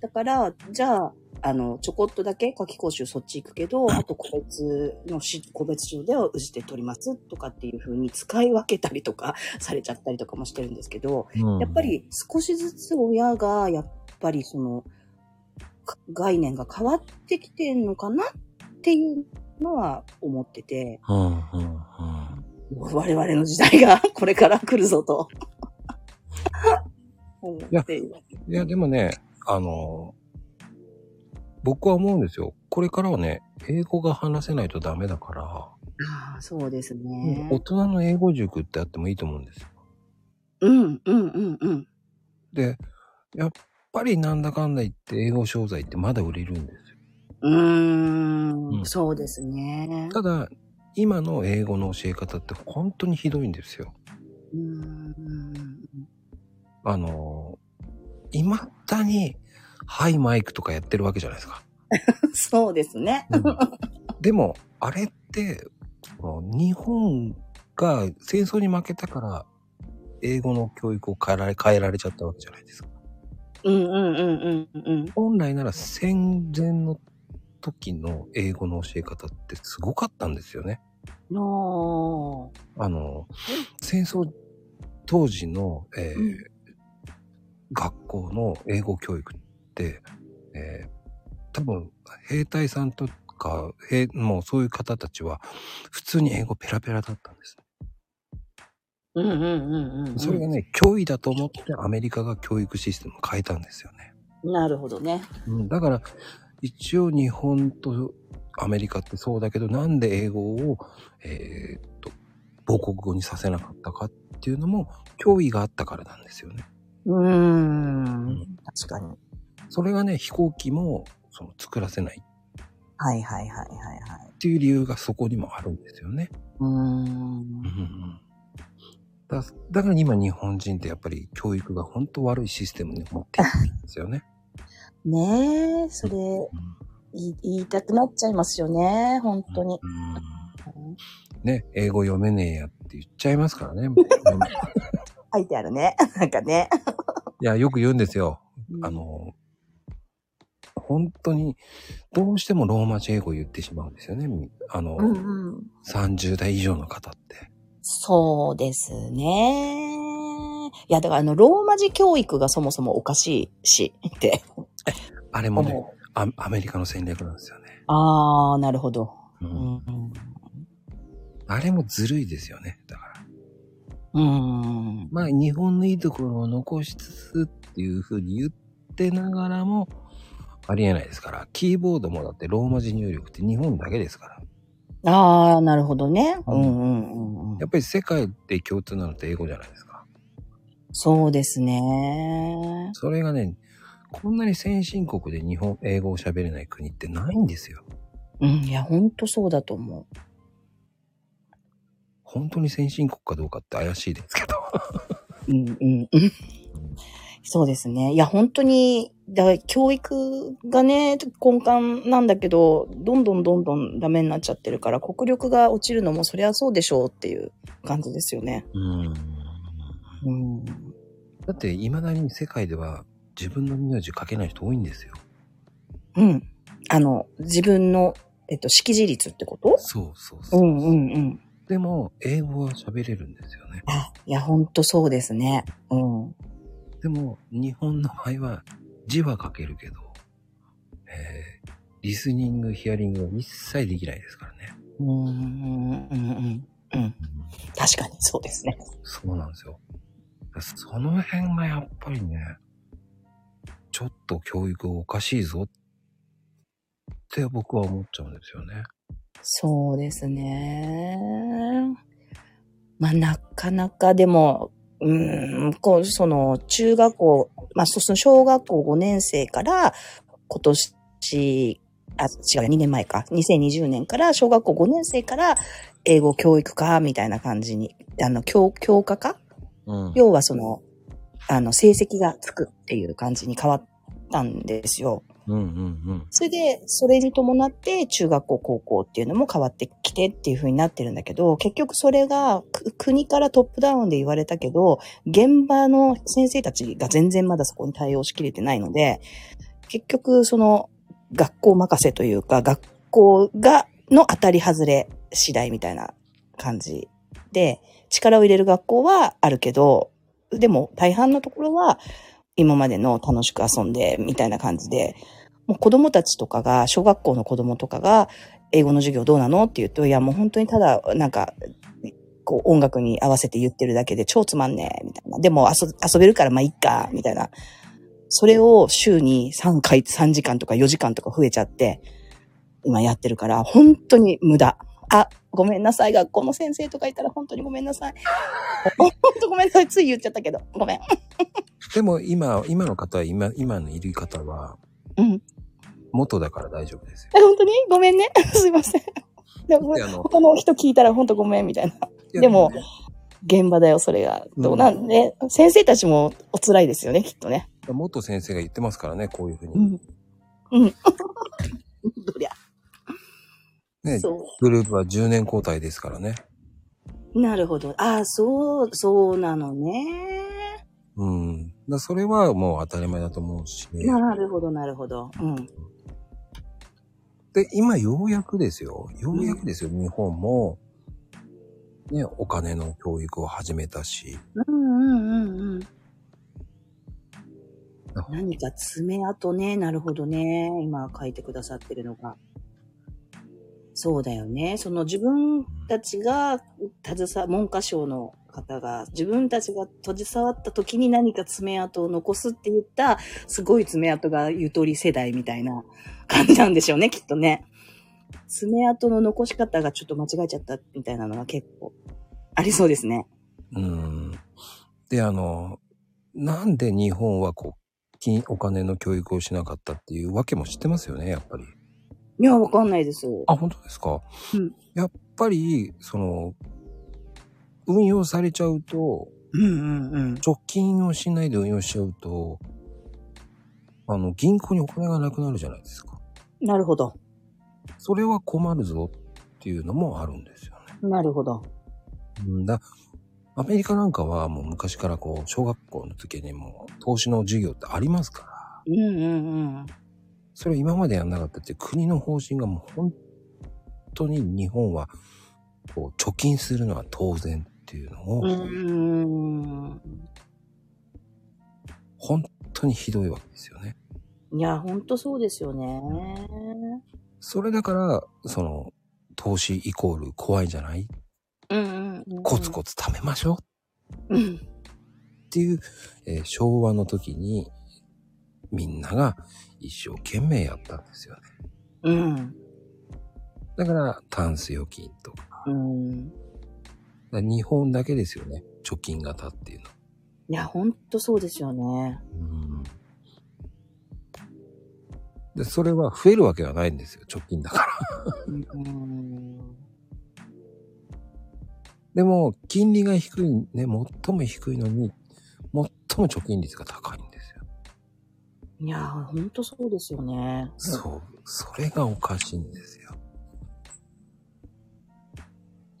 だから、じゃあ、あの、ちょこっとだけ夏季講習そっち行くけど、あと個別のし、個別書ではうちで取りますとかっていう風に使い分けたりとか されちゃったりとかもしてるんですけど、うんやっぱ、り少しずつ親が、やっぱりその、か概念が変わってきてんのかなっていうのは思ってて、うん、うん、うん。我々の時代が これから来るぞと。思っています。いや、でもね、あの、僕は思うんですよ。これからはね、英語が話せないとダメだから、ああ、そうですね。大人の英語塾ってあってもいいと思うんですよ。うん、うん、うん、うん。で、やっぱりなんだかんだ言って英語商材ってまだ売れるんですよ。うーん、うんそうですね。ただ、今の英語の教え方って本当にひどいんですよ。うーん。あの、未だに、ハイマイクとかやってるわけじゃないですか。そうですね。でも、あれって、日本が戦争に負けたから、英語の教育を変えられ、変えられちゃったわけじゃないですか。うんうんうんうんうん。本来なら戦前の時の英語の教え方ってすごかったんですよね。のあの、戦争当時の、えーうん学校の英語教育って、えー多分兵隊さんとか、兵もうそういう方たちは普通に英語ペラペラだったんです。うんうんうんうん。それがね、脅威だと思ってアメリカが教育システムを変えたんですよね。なるほどね。うん、だから、一応日本とアメリカってそうだけど、なんで英語を、えーっと、母国語にさせなかったかっていうのも、脅威があったからなんですよね。うーん。確かに。それがね、飛行機も、その、作らせないはいはいはいはいはい。っていう理由がそこにもあるんですよね。うーん。うんうんだだから今日本人ってやっぱり教育が本当悪いシステムに持っているんですよね。ねえ、それ、言い言いたくなっちゃいますよね。本当に。うんね、英語読めねえやって言っちゃいますからね。書いてあるね。なんかね。いや、よく言うんですよ。あの、本当に、どうしてもローマ字英語言ってしまうんですよね。あの、うんうん。30代以上の方って。そうですね。いや、だからあの、ローマ字教育がそもそもおかしいし、ってあれもね。ア、アメリカの戦略なんですよね。あー、なるほど。ううんん。あれもずるいですよね。だから。うん。まあ、日本のいいところを残しつつっていうふうに言ってながらも、ありえないですから。キーボードもだってローマ字入力って日本だけですから。あー、なるほどね。うんうんうんや。っぱり世界で共通なのって英語じゃないですか。そうですね。それがね、こんなに先進国で日本、英語を喋れない国ってないんですよ。うん、いや、ほんとそうだと思う。本当に先進国かどうかって怪しいですけど。うんうんうん。そうですね。いや、本当に、だ教育がね、根幹なんだけど、どんどんどんどんダメになっちゃってるから、国力が落ちるのもそりゃそうでしょうっていう感じですよね。うん。うん。だって、未だに世界では自分の名字書けない人多いんですよ。うん。あの、自分の、えっと、識字率ってこと？そうそうそうう。んうんうん。でも、英語は喋れるんですよね。あ、いや、ほんとそうですね。うん。でも、日本の場合は字は書けるけど、えー、リスニング、ヒアリングは一切できないですからね。うん、うん、うん、うん。うん。確かにそうですね。そうなんですよ。その辺がやっぱりね、ちょっと教育おかしいぞって僕は思っちゃうんですよね。そうですね。まあ、なかなかでも、うーん、こう、その、中学校、まあ、そその小学校5年生から、今年、あ、違う、2年前か。2020年から、小学校5年生から、英語教育科みたいな感じに、あの、教、教科科？うん。要はその、あの、成績がつくっていう感じに変わったんですよ。うんうんうん。それで、それに伴って中学校、高校っていうのも変わってきてっていう風になってるんだけど、結局それがく国からトップダウンで言われたけど、現場の先生たちが全然まだそこに対応しきれてないので、結局その学校任せというか、学校が、の当たり外れ次第みたいな感じで、力を入れる学校はあるけど、でも大半のところは今までの楽しく遊んでみたいな感じで、もう子供たちとかが、小学校の子供とかが、英語の授業どうなのって言うと、いや、もう本当にただ、なんか、こう音楽に合わせて言ってるだけで超つまんねえ、みたいな。でも遊べるからまあいっか、みたいな。それを週に3回、3時間とか4時間とか増えちゃって、今やってるから、本当に無駄。あ、ごめんなさい。学校の先生とかいたら本当にごめんなさい。本当ごめんなさい。つい言っちゃったけど。ごめん。でも今、今の方は、今、今のいる方は、うん。元だから大丈夫ですよ。え本当に？ごめんね。すいません。でも他の人聞いたら本当ごめんみたいな。でもね現場だよ、それが。う？んどうなんで、先生たちもお辛いですよね、きっとね。元先生が言ってますからね、こういうふうに。うん。うん。どりゃ。ね、そグループは10年交代ですからね。う。なるほど。ああ、そう、そうなのね。うん。だそれはもう当たり前だと思うし。なるほど、なるほど。うん。で、今ようやくですよ。ようやくですよ。日本も、ね、お金の教育を始めたし。うんうんうんうん。何か爪痕ね。なるほどね。今書いてくださってるのが。そうだよね。その自分たちが携わ、文科省の方が自分たちが携わった時に何か爪痕を残すって言った、すごい爪痕がゆとり世代みたいな感じなんでしょうね、きっとね。爪痕の残し方がちょっと間違えちゃったみたいなのは結構ありそうですね。うん。で、あの、なんで日本はこう、金、お金の教育をしなかったっていうわけも知ってますよね、やっぱり。いや、わかんないです。あ、本当ですか？うん。やっぱり、その、運用されちゃうと、うんうんうん。貯金をしないで運用しちゃうと、あの、銀行にお金がなくなるじゃないですか。なるほど。それは困るぞっていうのもあるんですよね。なるほど。うんだ。アメリカなんかはもう昔からこう、小学校の時にもう投資の授業ってありますから、うんうんうん。それを今までやんなかったって国の方針がもう本当に日本はこう、貯金するのは当然っていうのを。本当にひどいわけですよね。いや、ほんとそうですよね。それだから、その、投資イコール怖いじゃない？うんうん、うん。コツコツ貯めましょううん。っていう、えー昭和の時にみんなが一生懸命やったんですよね。うん。だから、タンス預金とか。うん。日本だけですよね。貯金型っていうの。いや、ほんとそうですよね。うんで、それは増えるわけはないんですよ。貯金だから。うん。でも、金利が低い、ね、最も低いのに、最も貯金率が高いんで。いや、ほんとそうですよね。そう。それがおかしいんですよ。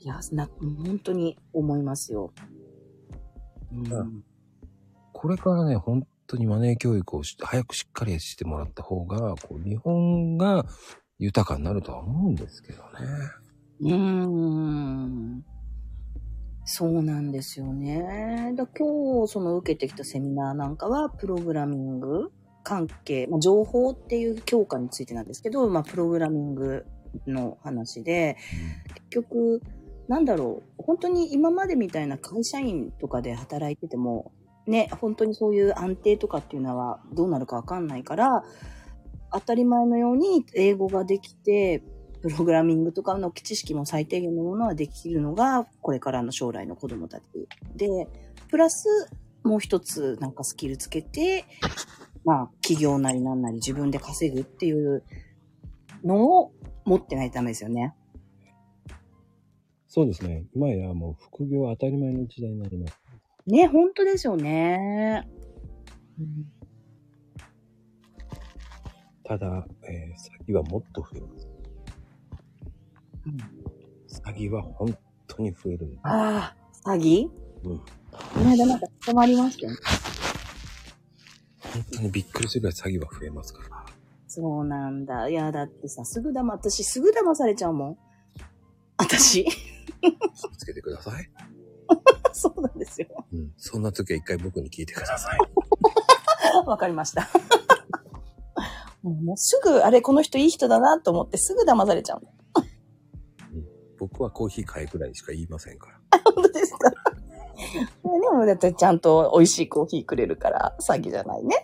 いや、な、本当に思いますよ。うん。うんこれからね、本当にマネー教育をして、早くしっかりしてもらった方が、こう、日本が豊かになるとは思うんですけどね。うーん。そうなんですよね。だ今日、その受けてきたセミナーなんかは、プログラミング関係、まあ、情報っていう教科についてなんですけど、まあ、プログラミングの話で、結局、なんだろう、本当に今までみたいな会社員とかで働いてても、ね、本当にそういう安定とかっていうのはどうなるかわかんないから、当たり前のように英語ができて、プログラミングとかの知識も最低限のものはできるのが、これからの将来の子供たちで、プラス、もう一つなんかスキルつけて、まあ、企業なりなんなり自分で稼ぐっていうのを持ってないとダメですよね。そうですね。今やもう副業当たり前の時代になります。ね、本当ですよね。ただ、えー詐欺はもっと増えます。うん詐欺は本当に増えるああ、詐欺？うん。この間なんか捕まりましたよね。本当にびっくりするぐらい詐欺は増えますから。そうなんだ。いや、だってさ、すぐ騙、私すぐ騙されちゃうもん。私気をつけてください。そうなんですよ。うん。そんな時は一回僕に聞いてください。わかりました。もうもうすぐ、あれ、この人いい人だなと思ってすぐ騙されちゃうの。僕はコーヒー買えくらいしか言いませんから。本当ですか？でもだってちゃんと美味しいコーヒーくれるから詐欺じゃないね。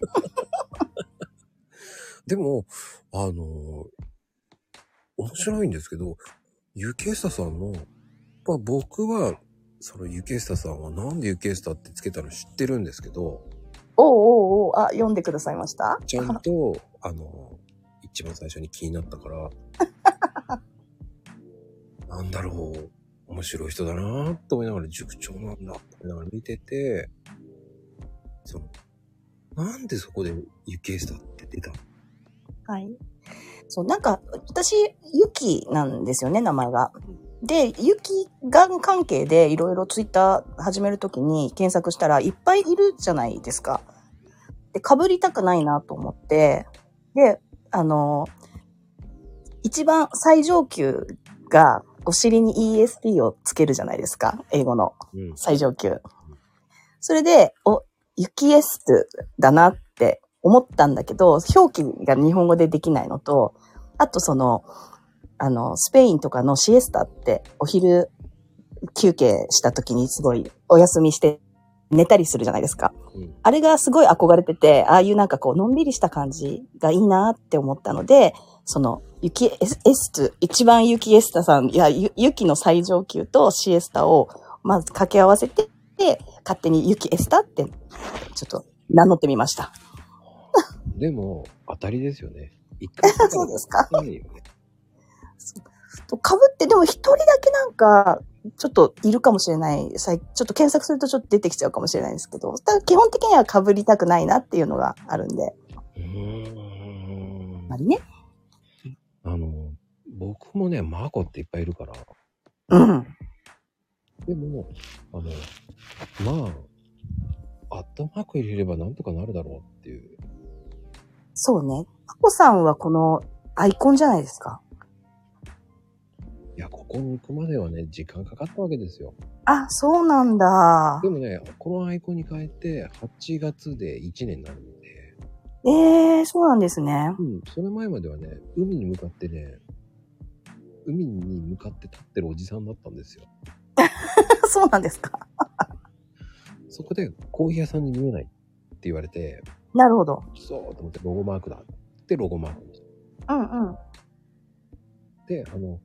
でも、あのー面白いんですけど、ユケスタさんの、まあ、僕は、そのユケスタさんはなんでユケスタってつけたの知ってるんですけど、おうおうおう、あ、読んでくださいました？ちゃんと、あの、一番最初に気になったから、なんだろう、面白い人だなと思いながら塾長なんだと思いながら見てて、その、なんでそこでユケスタって出たの？はい。そう、なんか、私、ゆきなんですよね、名前が。で、ゆきがん関係でいろいろツイッター始めるときに検索したらいっぱいいるじゃないですか。で、被りたくないなと思って、で、あの、一番最上級がお尻に ESP をつけるじゃないですか、英語の。うん。最上級。それで、お、ユキエストだなって思ったんだけど、表記が日本語でできないのと、あとその、あの、スペインとかのシエスタってお昼休憩した時にすごいお休みして寝たりするじゃないですか。うん。あれがすごい憧れてて、ああいうなんかこう、のんびりした感じがいいなって思ったので、その、ユキエスエスト、一番ユキエスタさん、いや、ユユキの最上級とシエスタを、まず掛け合わせて、勝手にユキエスタって、ちょっと名乗ってみました。でも、当たりですよね。一回そうですか？ないよね。って、でも一人だけなんか、ちょっといるかもしれない。さいちょっと検索するとちょっと出てきちゃうかもしれないんですけど、ただ基本的には被りたくないなっていうのがあるんで、うーんあま。りね。あの、僕もね、マコっていっぱいいるから、うん。でも、あの、まあ、アットマーク入れればなんとかなるだろうっていう。そうね。パコさんはこのアイコンじゃないですか。いや、ここに行くまではね、時間かかったわけですよ。あ、そうなんだで。もね、このアイコンに変えて、8月で1年になるので、ええー、そうなんですね。うん、それ前まではね、海に向かってね、海に向かって立ってるおじさんだったんですよ。そうなんですか。そこでコーヒー屋さんに見えないって言われて、なるほど。そうと思ってロゴマークだってロゴマークにして。うんうん。で、あの、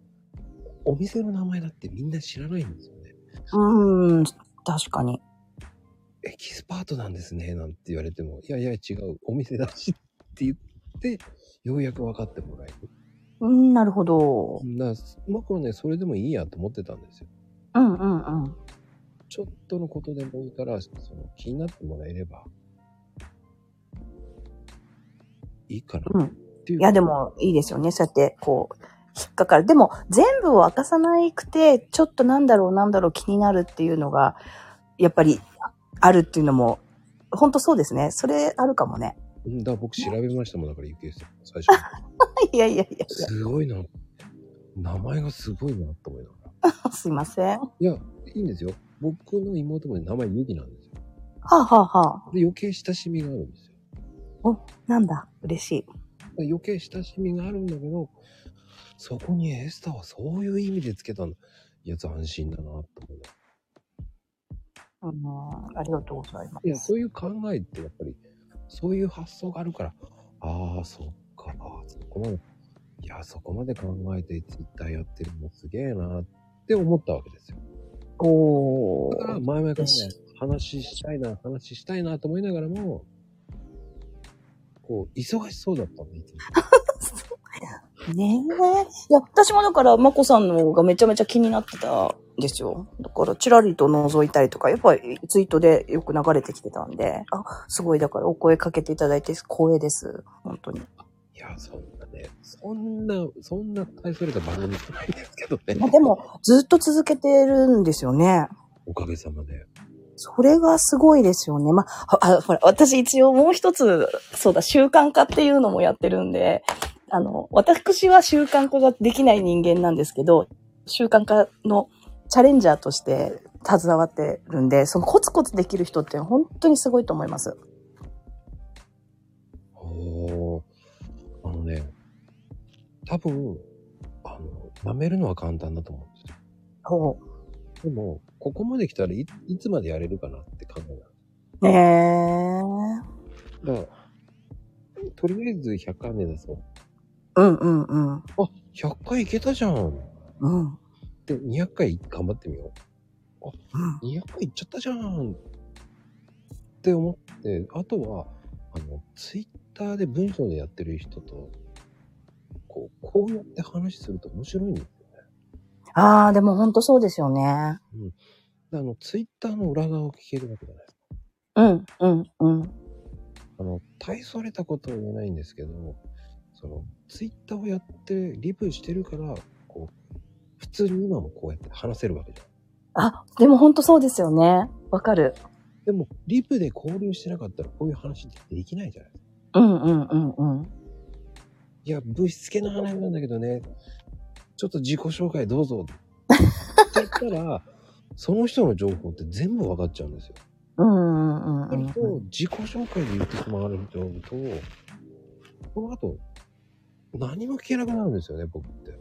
お店の名前だってみんな知らないんですよね。うーん、確かに。エキスパートなんですね、なんて言われても、いやいや違う、お店だしって言って、ようやく分かってもらえる。うん、なるほど。だから僕はね、それでもいいやと思ってたんですよ。うんうんうん。ちょっとのことでもいいから、その気になってもらえれば、いいかないう。いや、でもいいですよね。そうやって、こう、引っかかる。でも、全部を明かさなくて、ちょっとなんだろうなんだろう気になるっていうのが、やっぱり、あるっていうのも、本当そうですね。それあるかもね。うんだ僕調べましたもん、だから、ゆきえさん。最初に。いやいやいや。すごいな。名前がすごいなと思いながら。すいません。はいや、いいんですよ。僕の妹もね名前ゆきなんですよ。あ、はあはあ、で、余計親しみがあるんですよ。なんだ、嬉しい。で余計親しみがあるんだけど、そこにエスタはそういう意味でつけたんだ。いや、斬新だなと思うな。うん、ありがとうございまいや、す。そういう考えってやっぱり、そういう発想があるから、ああ、そっか、そこまで、いや、そこまで考えてツイッターやってるのすげえなって思ったわけですよ。おだからー。前々からね話したいな、話したいなと思いながらも、こう、忙しそうだったんで、いつも。ねえ。いや、私もだから、まこさんの方がめちゃめちゃ気になってたんですよ。だから、ちらりと覗いたりとか、やっぱりツイートでよく流れてきてたんで、あ、すごい、だからお声かけていただいて光栄です。本当に。いや、そんなね、そんな、そんな大それた番組じゃないんですけどね。まあ、でも、ずっと続けてるんですよね。おかげさまで。それがすごいですよね。まあ、あ、ほら、私一応もう一つ、そうだ、習慣化っていうのもやってるんで、あの、私は習慣化ができない人間なんですけど、習慣化のチャレンジャーとして携わってるんで、そのコツコツできる人って本当にすごいと思います。おーあのね、多分、あの、舐めるのは簡単だと思うんですよ。ほでも、ここまで来たらいいつまでやれるかなって考えう。へえ。だから、とりあえず100回目指そう。うんうんうん。あ、100回いけたじゃん。うん。で、200回頑張ってみよう。うん。200回いっちゃったじゃんって思って、あとは、あの、ツイッターで文章でやってる人と、こう、こうやって話すると面白いんですよね。ああ、でも本当そうですよね。であの、ツイッターの裏側を聞けるわけじゃないですか。うんうんうん。あの、大それたことは言えないんですけど、その、ツイッターをやって、リプしてるから、普通に今もこうやって話せるわけじゃん。あ、でも本当そうですよね。わかる。でも、リプで交流してなかったら、こういう話ってできないじゃないですか。うんうんうんうん。いや、ぶしつけな話なんだけどね、ちょっと自己紹介どうぞ。って言ったら、その人の情報って全部分かっちゃうんですよ。うんうんうんうんそれと、自己紹介で言ってしまわれると、この後、何も聞けなくなるんですよね、僕って。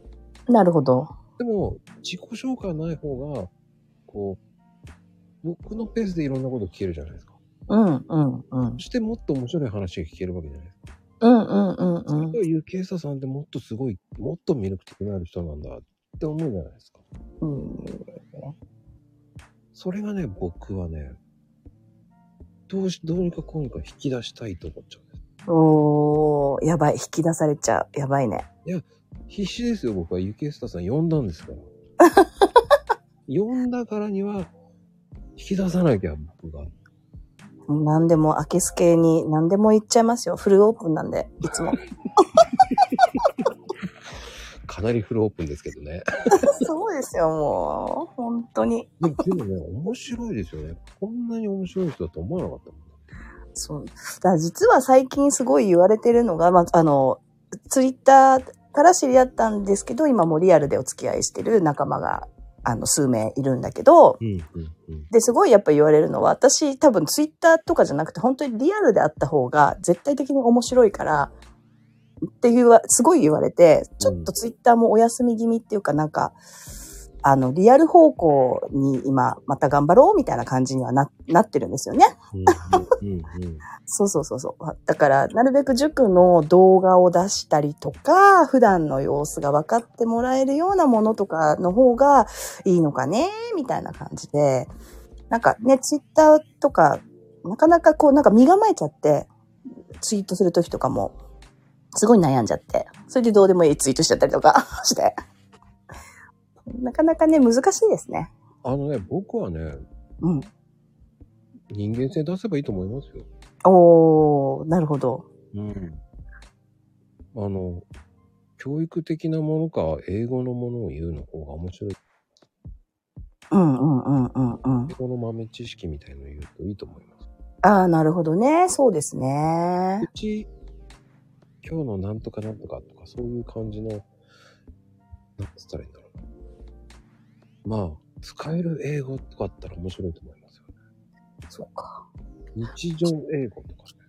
なるほど。でも、自己紹介ない方が、こう、僕のペースでいろんなこと聞けるじゃないですか。うんうんうんそ。してもっと面白い話が聞けるわけじゃないですか。うんうんうんうん。それと、ゆきえささんってもっとすごい、もっと魅力的になる人なんだって思うじゃないですか。うんそれがね、僕はね、どうし、どうにかこうにか引き出したいと思っちゃうんです。おー、やばい。引き出されちゃう。やばいね。必死ですよ、僕は。ゆきえささん呼んだんですから。呼んだからには、引き出さなきゃ、僕が。何でも、明けすけに何でも言っちゃいますよ。フルオープンなんで、いつも。かなりフルオープンですけどね。そうですよ、もう。本当に。でもでもね、面白いですよね。こんなに面白い人だと思わなかったもん。そう。だから実は最近すごい言われてるのが、まあ、あの、ツイッターから知り合ったんですけど、今もリアルでお付き合いしてる仲間が、あの、数名いるんだけど、うん、うん、うん。で、すごいやっぱ言われるのは、私多分ツイッターとかじゃなくて、本当にリアルであった方が絶対的に面白いから、っていうわ、すごい言われて、ちょっとツイッターもお休み気味っていうかなんか、あの、リアル方向に今、また頑張ろうみたいな感じにはな、なってるんですよね。そうそうそうそう。だから、なるべく塾の動画を出したりとか、普段の様子が分かってもらえるようなものとかの方がいいのかね、みたいな感じで。なんかね、ツイッターとか、なかなかこう、なんか身構えちゃって、ツイートするときとかも、すごい悩んじゃって。それでどうでもいいツイートしちゃったりとかして。なかなかね、難しいですね。あのね、僕はね、うん。人間性出せばいいと思いますよ。おー、なるほど。うん。あの、教育的なものか、英語のものを言うの方が面白い。うんうんうんうんうん。英語の豆知識みたいのを言うといいと思います。ああ、なるほどね。そうですねう。ち、今日のなんとかなんとかとか、そういう感じの、なんつったらいいんだろうな。まあ、使える英語とかあったら面白いと思いますよね。そうか。日常英語とかね。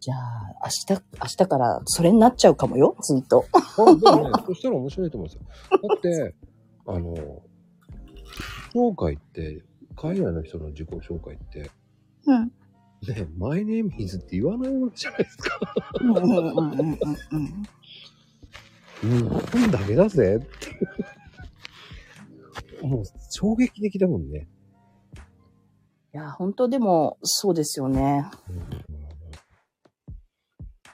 じゃあ、明日、明日からそれになっちゃうかもよ、ツイート。あ、でもね、そしたら面白いと思うんですよ。だって、あの、紹介って、海外の人の自己紹介って、うん。ね、マイネームイズって言わないわけじゃないですか。うんうんうんうんうん。日本だけだぜって。もう衝撃的だもんね。いや、本当でも、そうですよね。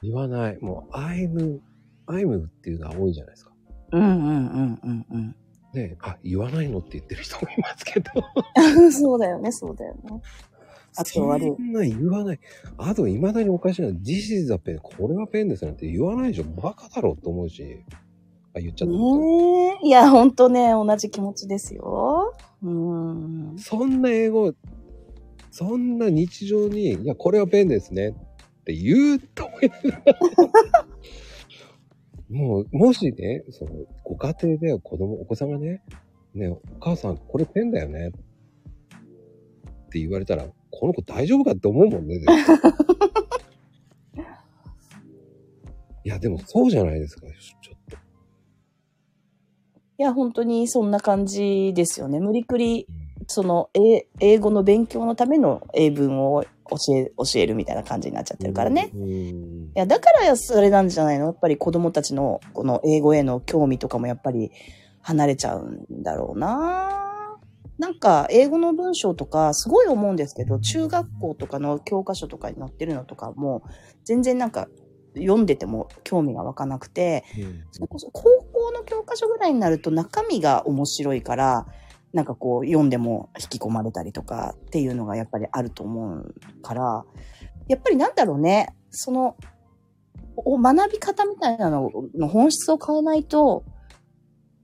言わない。もう、I'm, I'm っていうのが多いじゃないですか。うんうんうんうんうん。ねあ、言わないのって言ってる人もいますけど。そうだよね、そうだよね。あと悪いそんな言わない。あと、未だにおかしいのは、This is a pen. これはペンですなんて言わないでしょ。バカだろうと思うし。あ、言っちゃった。ねえ。いや、本当ね、同じ気持ちですよ。うん。そんな英語、そんな日常に、いや、これはペンですねって言うと思 もう、もしね、その、ご家庭で子供、お子さんがね、ね、お母さん、これペンだよねって言われたら、この子大丈夫かって思うもんね。いや、でもそうじゃないですか、や、本当にそんな感じですよね。無理くり、うん。その、え英語の勉強のための英文を教え、教えるみたいな感じになっちゃってるからね。うん。いや、だからそれなんじゃないの？やっぱり子供たちのこの英語への興味とかもやっぱり離れちゃうんだろうな。なんか、英語の文章とかすごい思うんですけど、中学校とかの教科書とかに載ってるのとかも、全然なんか読んでても興味が湧かなくて、それこそ高校の教科書ぐらいになると中身が面白いから、なんかこう読んでも引き込まれたりとかっていうのがやっぱりあると思うから、やっぱりなんだろうね、その、お学び方みたいなのの本質を変えないと、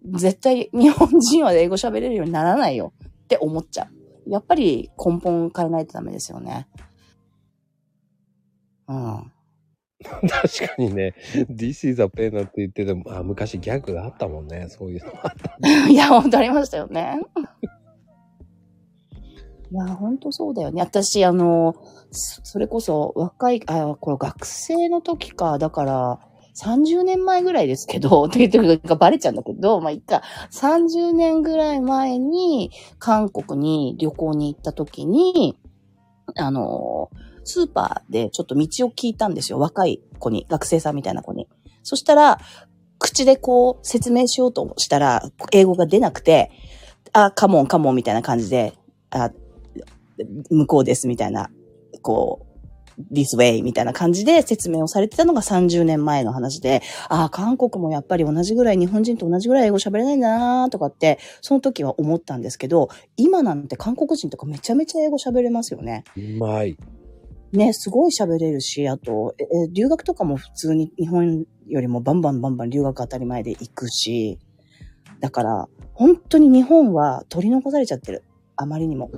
絶対日本人は英語喋れるようにならないよって思っちゃう。やっぱり根本変えないとダメですよね。うん。確かにね、This is a pen なんて言ってても、あ、昔ギャグがあったもんね、そういうのあった。いや、本当ありましたよね。いや、本当そうだよね。私、あの、それこそ若い、あ、これ学生の時か、だから、30年前ぐらいですけど、って言ってるかバレちゃうんだけど、まあ、いっか。30年ぐらい前に、韓国に旅行に行った時に、あの、スーパーでちょっと道を聞いたんですよ。若い子に、学生さんみたいな子に。そしたら、口でこう説明しようとしたら、英語が出なくて、あ、カモンカモンみたいな感じで、あ、向こうですみたいな、こう、this way みたいな感じで説明をされてたのが30年前の話で、ああ、韓国もやっぱり同じぐらい、日本人と同じぐらい英語喋れないんだなとかって、その時は思ったんですけど、今なんて韓国人とかめちゃめちゃ英語喋れますよね。うまい。ね、すごい喋れるし、あと、ええ留学とかも普通に日本よりもバンバンバンバン留学当たり前で行くし、だから、本当に日本は取り残されちゃってる。あまりにも。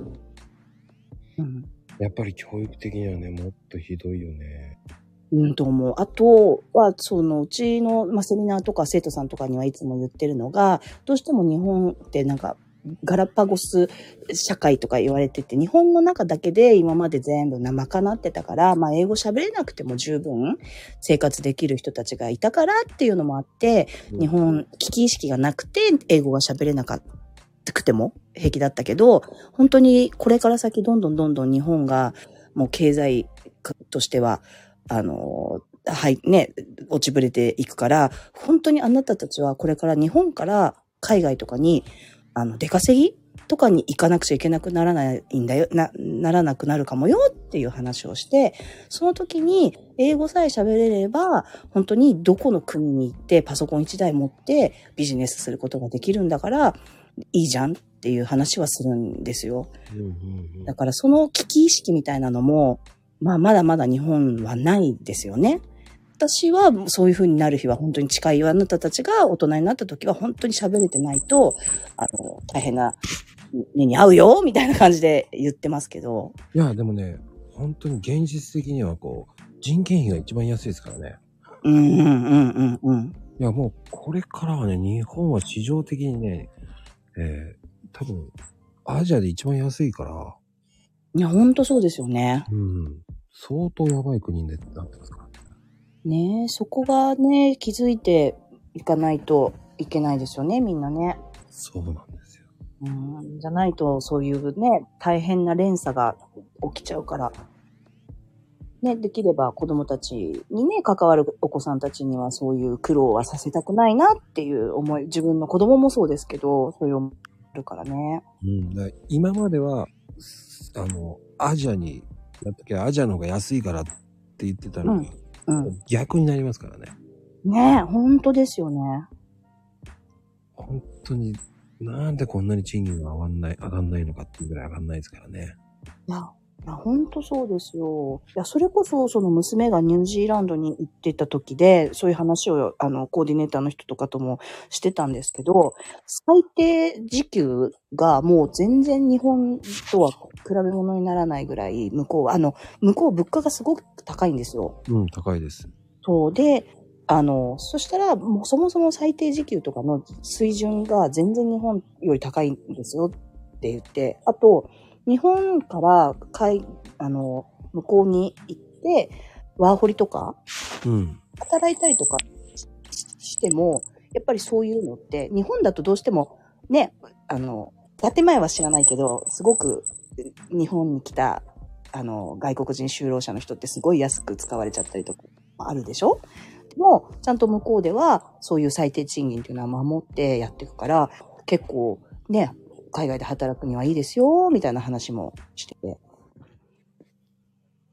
うん。やっぱり教育的にはね、もっとひどいよね。うんと思う。あとは、そのうちの、まあ、セミナーとか生徒さんとかにはいつも言ってるのが、どうしても日本ってなんか、ガラパゴス社会とか言われてて、日本の中だけで今まで全部賄ってたから、まあ英語喋れなくても十分生活できる人たちがいたからっていうのもあって、日本、危機意識がなくて英語が喋れなかったくても平気だったけど、本当にこれから先どんどんどんどん日本がもう経済としては、あの、はい、ね、落ちぶれていくから、本当にあなたたちはこれから日本から海外とかに、あの、出稼ぎとかに行かなくちゃいけなくならないんだよ、な、ならなくなるかもよっていう話をして、その時に英語さえ喋れれば、本当にどこの国に行ってパソコン1台持ってビジネスすることができるんだから、いいじゃんっていう話はするんですよ。だからその危機意識みたいなのも、まあまだまだ日本はないですよね。私はそういう風になる日は本当に近いあなたたちが大人になった時は本当に喋れてないと、あの、大変な目に遭うよみたいな感じで言ってますけど。いや、でもね、本当に現実的にはこう、人件費が一番安いですからね。うんうんうんうんうん。いや、もうこれからはね、日本は市場的にね、えー、多分、アジアで一番安いから、いや、本当そうですよね。うん、相当やばい国になってますからね。ねえ、そこがね、気づいていかないといけないですよね、みんなね。そうなんですよ。うん、じゃないと、そういうね、大変な連鎖が起きちゃうから。ね、できれば子供たちにね、関わるお子さんたちにはそういう苦労はさせたくないなっていう思い、自分の子供もそうですけど、そういう思いあるからね。うん、だ今までは、あの、アジアにやっときゃアジアの方が安いからって言ってたのに、うん。逆になりますからね。ねえ、本当ですよね。本当に、なんでこんなに賃金が上がんない、上がんないのかっていうぐらい上がんないですからね。いや、いや本当そうですよ。いや、それこそ、その娘がニュージーランドに行ってた時で、そういう話を、あの、コーディネーターの人とかともしてたんですけど、最低時給がもう全然日本とは比べ物にならないぐらい、向こうは、あの、向こう物価がすごく高いんですよ。うん、高いです。そう。で、あの、そしたら、もうそもそも最低時給とかの水準が全然日本より高いんですよって言って、あと、日本から海、あの、向こうに行って、ワーホリとか、うん。働いたりとかししても、やっぱりそういうのって、日本だとどうしても、ね、あの、建前は知らないけど、すごく日本に来た、あの、外国人就労者の人ってすごい安く使われちゃったりとかあるでしょ？でも、ちゃんと向こうでは、そういう最低賃金っていうのは守ってやっていくから、結構、ね、海外で働くにはいいですよ、みたいな話もしてて。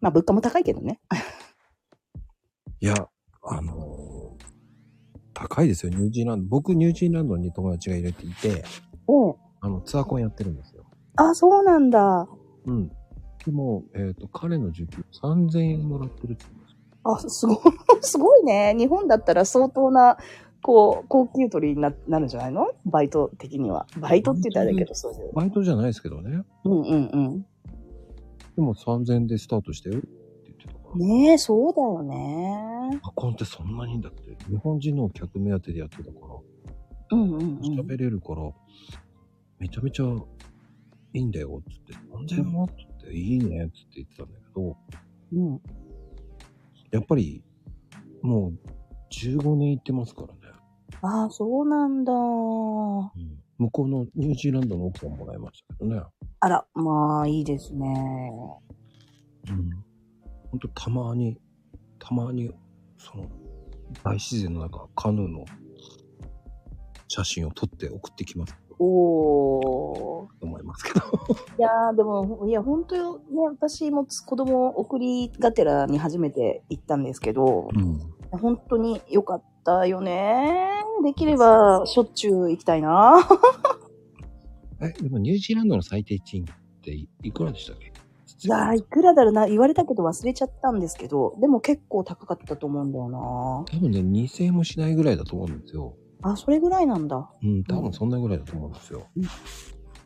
まあ、物価も高いけどね。いや、あのー高いですよ、ニュージーランド。僕、ニュージーランドに友達が入れていて、うん。あの、ツアーコンやってるんですよ。あ、そうなんだ。うん。でも、えっ、と、彼の時給3000円もらってるって言うんですよ。あ、すごい、すごいね。日本だったら相当な、こう、高級取りにななるんじゃないの？バイト的には。バイトって言ったらあれだけど、そういう。バイトじゃないですけどね。うんうんうん。でも3000円でスタートしてよって言ってたから。ねえ、そうだよね。アコンってそんなにだって、日本人の客目当てでやってたから、うんうんうん。喋れるから、めちゃめちゃいいんだよ、つって。3000円も？って言って、いいね、つって言ってたんだけど、うん。やっぱり、もう15年行ってますからね。ああ、そうなんだ。向こうのニュージーランドの奥さんもらいましたけどね。あら、まあ、いいですね。うん。ほんとたまに、たまに、その、大自然の中、カヌーの写真を撮って送ってきますおー。と思いますけど。いやー、でも、いや、本当よ、ね、私も子供を送りがてらに初めて行ったんですけど、うん。本当に良かったよね。できれば、しょっちゅう行きたいな。え、でもニュージーランドの最低賃金っていいくらでしたっけ？いやー、いくらだろうな、言われたけど忘れちゃったんですけど、でも結構高かったと思うんだよな。多分ね、2000円もしないぐらいだと思うんですよ。あ、それぐらいなんだ。うん、多分そんなぐらいだと思うんですよ。うん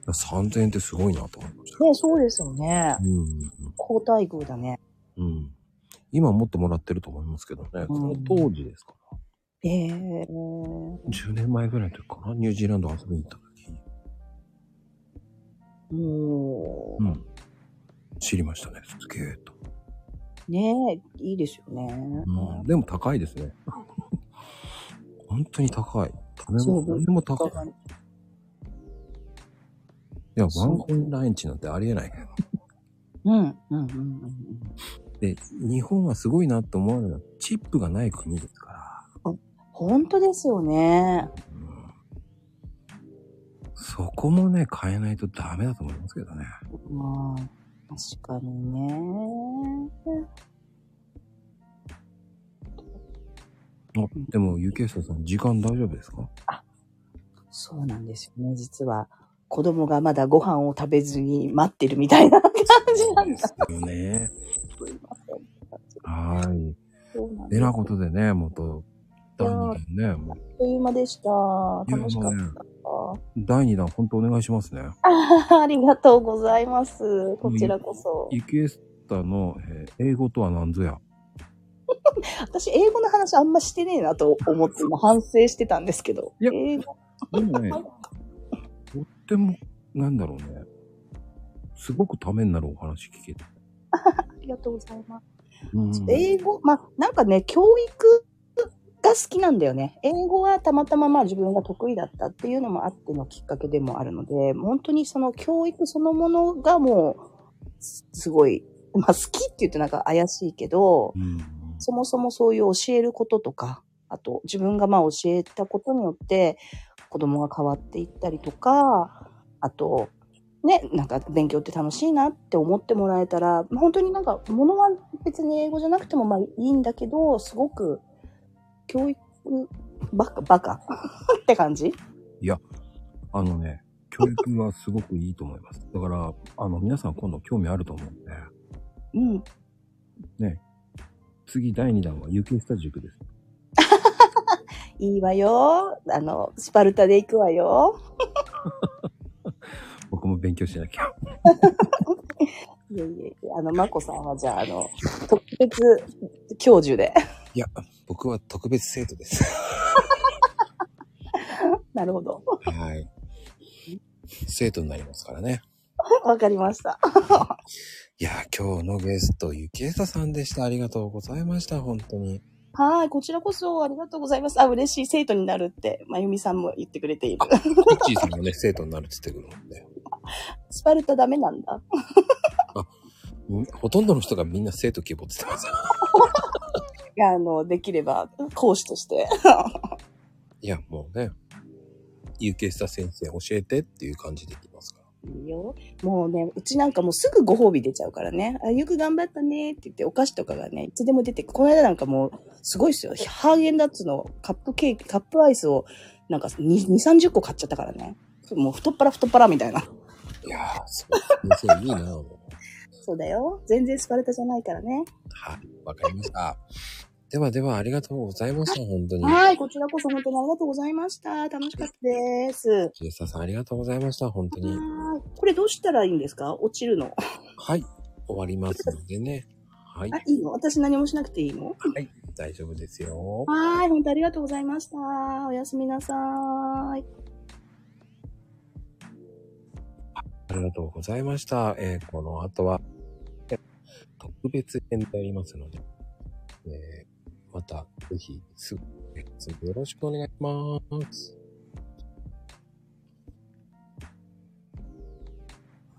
3000円ってすごいなと思いました。ね、そうですよね。うん。高待遇だね。うん。今はもっともらってると思いますけどね。その当時ですか？ら。ええー。10年前ぐらいの時かな？ニュージーランド遊びに行った時。もう、うん。知りましたね。すげえと。ねいいですよね。うん。でも高いですね。本当に高い。食べ物、何でも高い。いや、ワンコインランチなんてありえない。うん、うん、うん、うん。で、日本はすごいなって思われるのは、チップがない国ですから。本当ですよね。うんそこもね、変えないとダメだと思いますけどね。まあ、確かにね。あ、でも、ゆけいささん、時間大丈夫ですか？そうなんですよね。実は、子供がまだご飯を食べずに待ってるみたいな感じなんだ。ですよね。すいません。はーい。えなことでね、もっと、第2弾ね、もあっという間でした。楽しかった。う第2弾、本当お願いしますね。あ ありがとうございます。こちらこそ。ゆきえスタの、えー英語とは何ぞや？私、英語の話あんましてねえなと思って、今反省してたんですけど。いや英語でもね、とっても、なんだろうね。すごくためになるお話聞けて。ありがとうございます。うん英語、まあ、なんかね、教育が好きなんだよね。英語はたまたままあ自分が得意だったっていうのもあってのきっかけでもあるので、本当にその教育そのものがもう、すごい、まあ好きって言うとなんか怪しいけど、うん。そもそもそういう教えることとか、あと自分がまあ教えたことによって子供が変わっていったりとか、あと、ね、なんか勉強って楽しいなって思ってもらえたら、本当になんか物は別に英語じゃなくてもまあいいんだけど、すごく教育バカ、バカ って感じ？あのね、教育はすごくいいと思います。だから、あの、皆さん今度興味あると思うんで、うん。次第2弾はゆきえスタ塾です。いいわよ。あの、スパルタで行くわよ。僕も勉強しなきゃ。いえいえいえ、あの、まこさんはじゃあ、あの、特別教授で。いや、僕は特別生徒です。なるほど。はい。生徒になりますからね。わかりました。いや、今日のゲスト、ゆきえささんでした。ありがとうございました。本当に。はい、こちらこそありがとうございます。あ、嬉しい。生徒になるって、まゆみさんも言ってくれている。ミッチーさんもね、生徒になるって言ってくるので。スパルタダメなんだ。んほとんどの人がみんな生徒希望って言ってますあの、できれば、講師として。いや、もうね、有形した先生教えてっていう感じで言いますから。いいよ。もうね、うちなんかもうすぐご褒美出ちゃうからね。あ、よく頑張ったねって言って、お菓子とかがね、いつでも出て。この間なんかもう、すごいっすよ。ハーゲンダッツのカップケーキ、カップアイスを、なんか2、2 30個買っちゃったからね。もう太っ腹太っ腹みたいな。いやー、そう、先生いいな そうだよ。全然スパルタじゃないからね。はい、わかりました。ではでは、ありがとうございました、本当に。はい、こちらこそ本当にありがとうございました。楽しかったです。ジェスタさん、ありがとうございました、本当に。はい。これどうしたらいいんですか？落ちるの。はい、終わりますのでね。はい、あ、いいの？私何もしなくていいの？はい、大丈夫ですよ。はい、本当ありがとうございました。おやすみなさい。ありがとうございました。えーこの後は、え特別編でありますので、えーまた、ぜひ、すぐ、よろしくお願いします。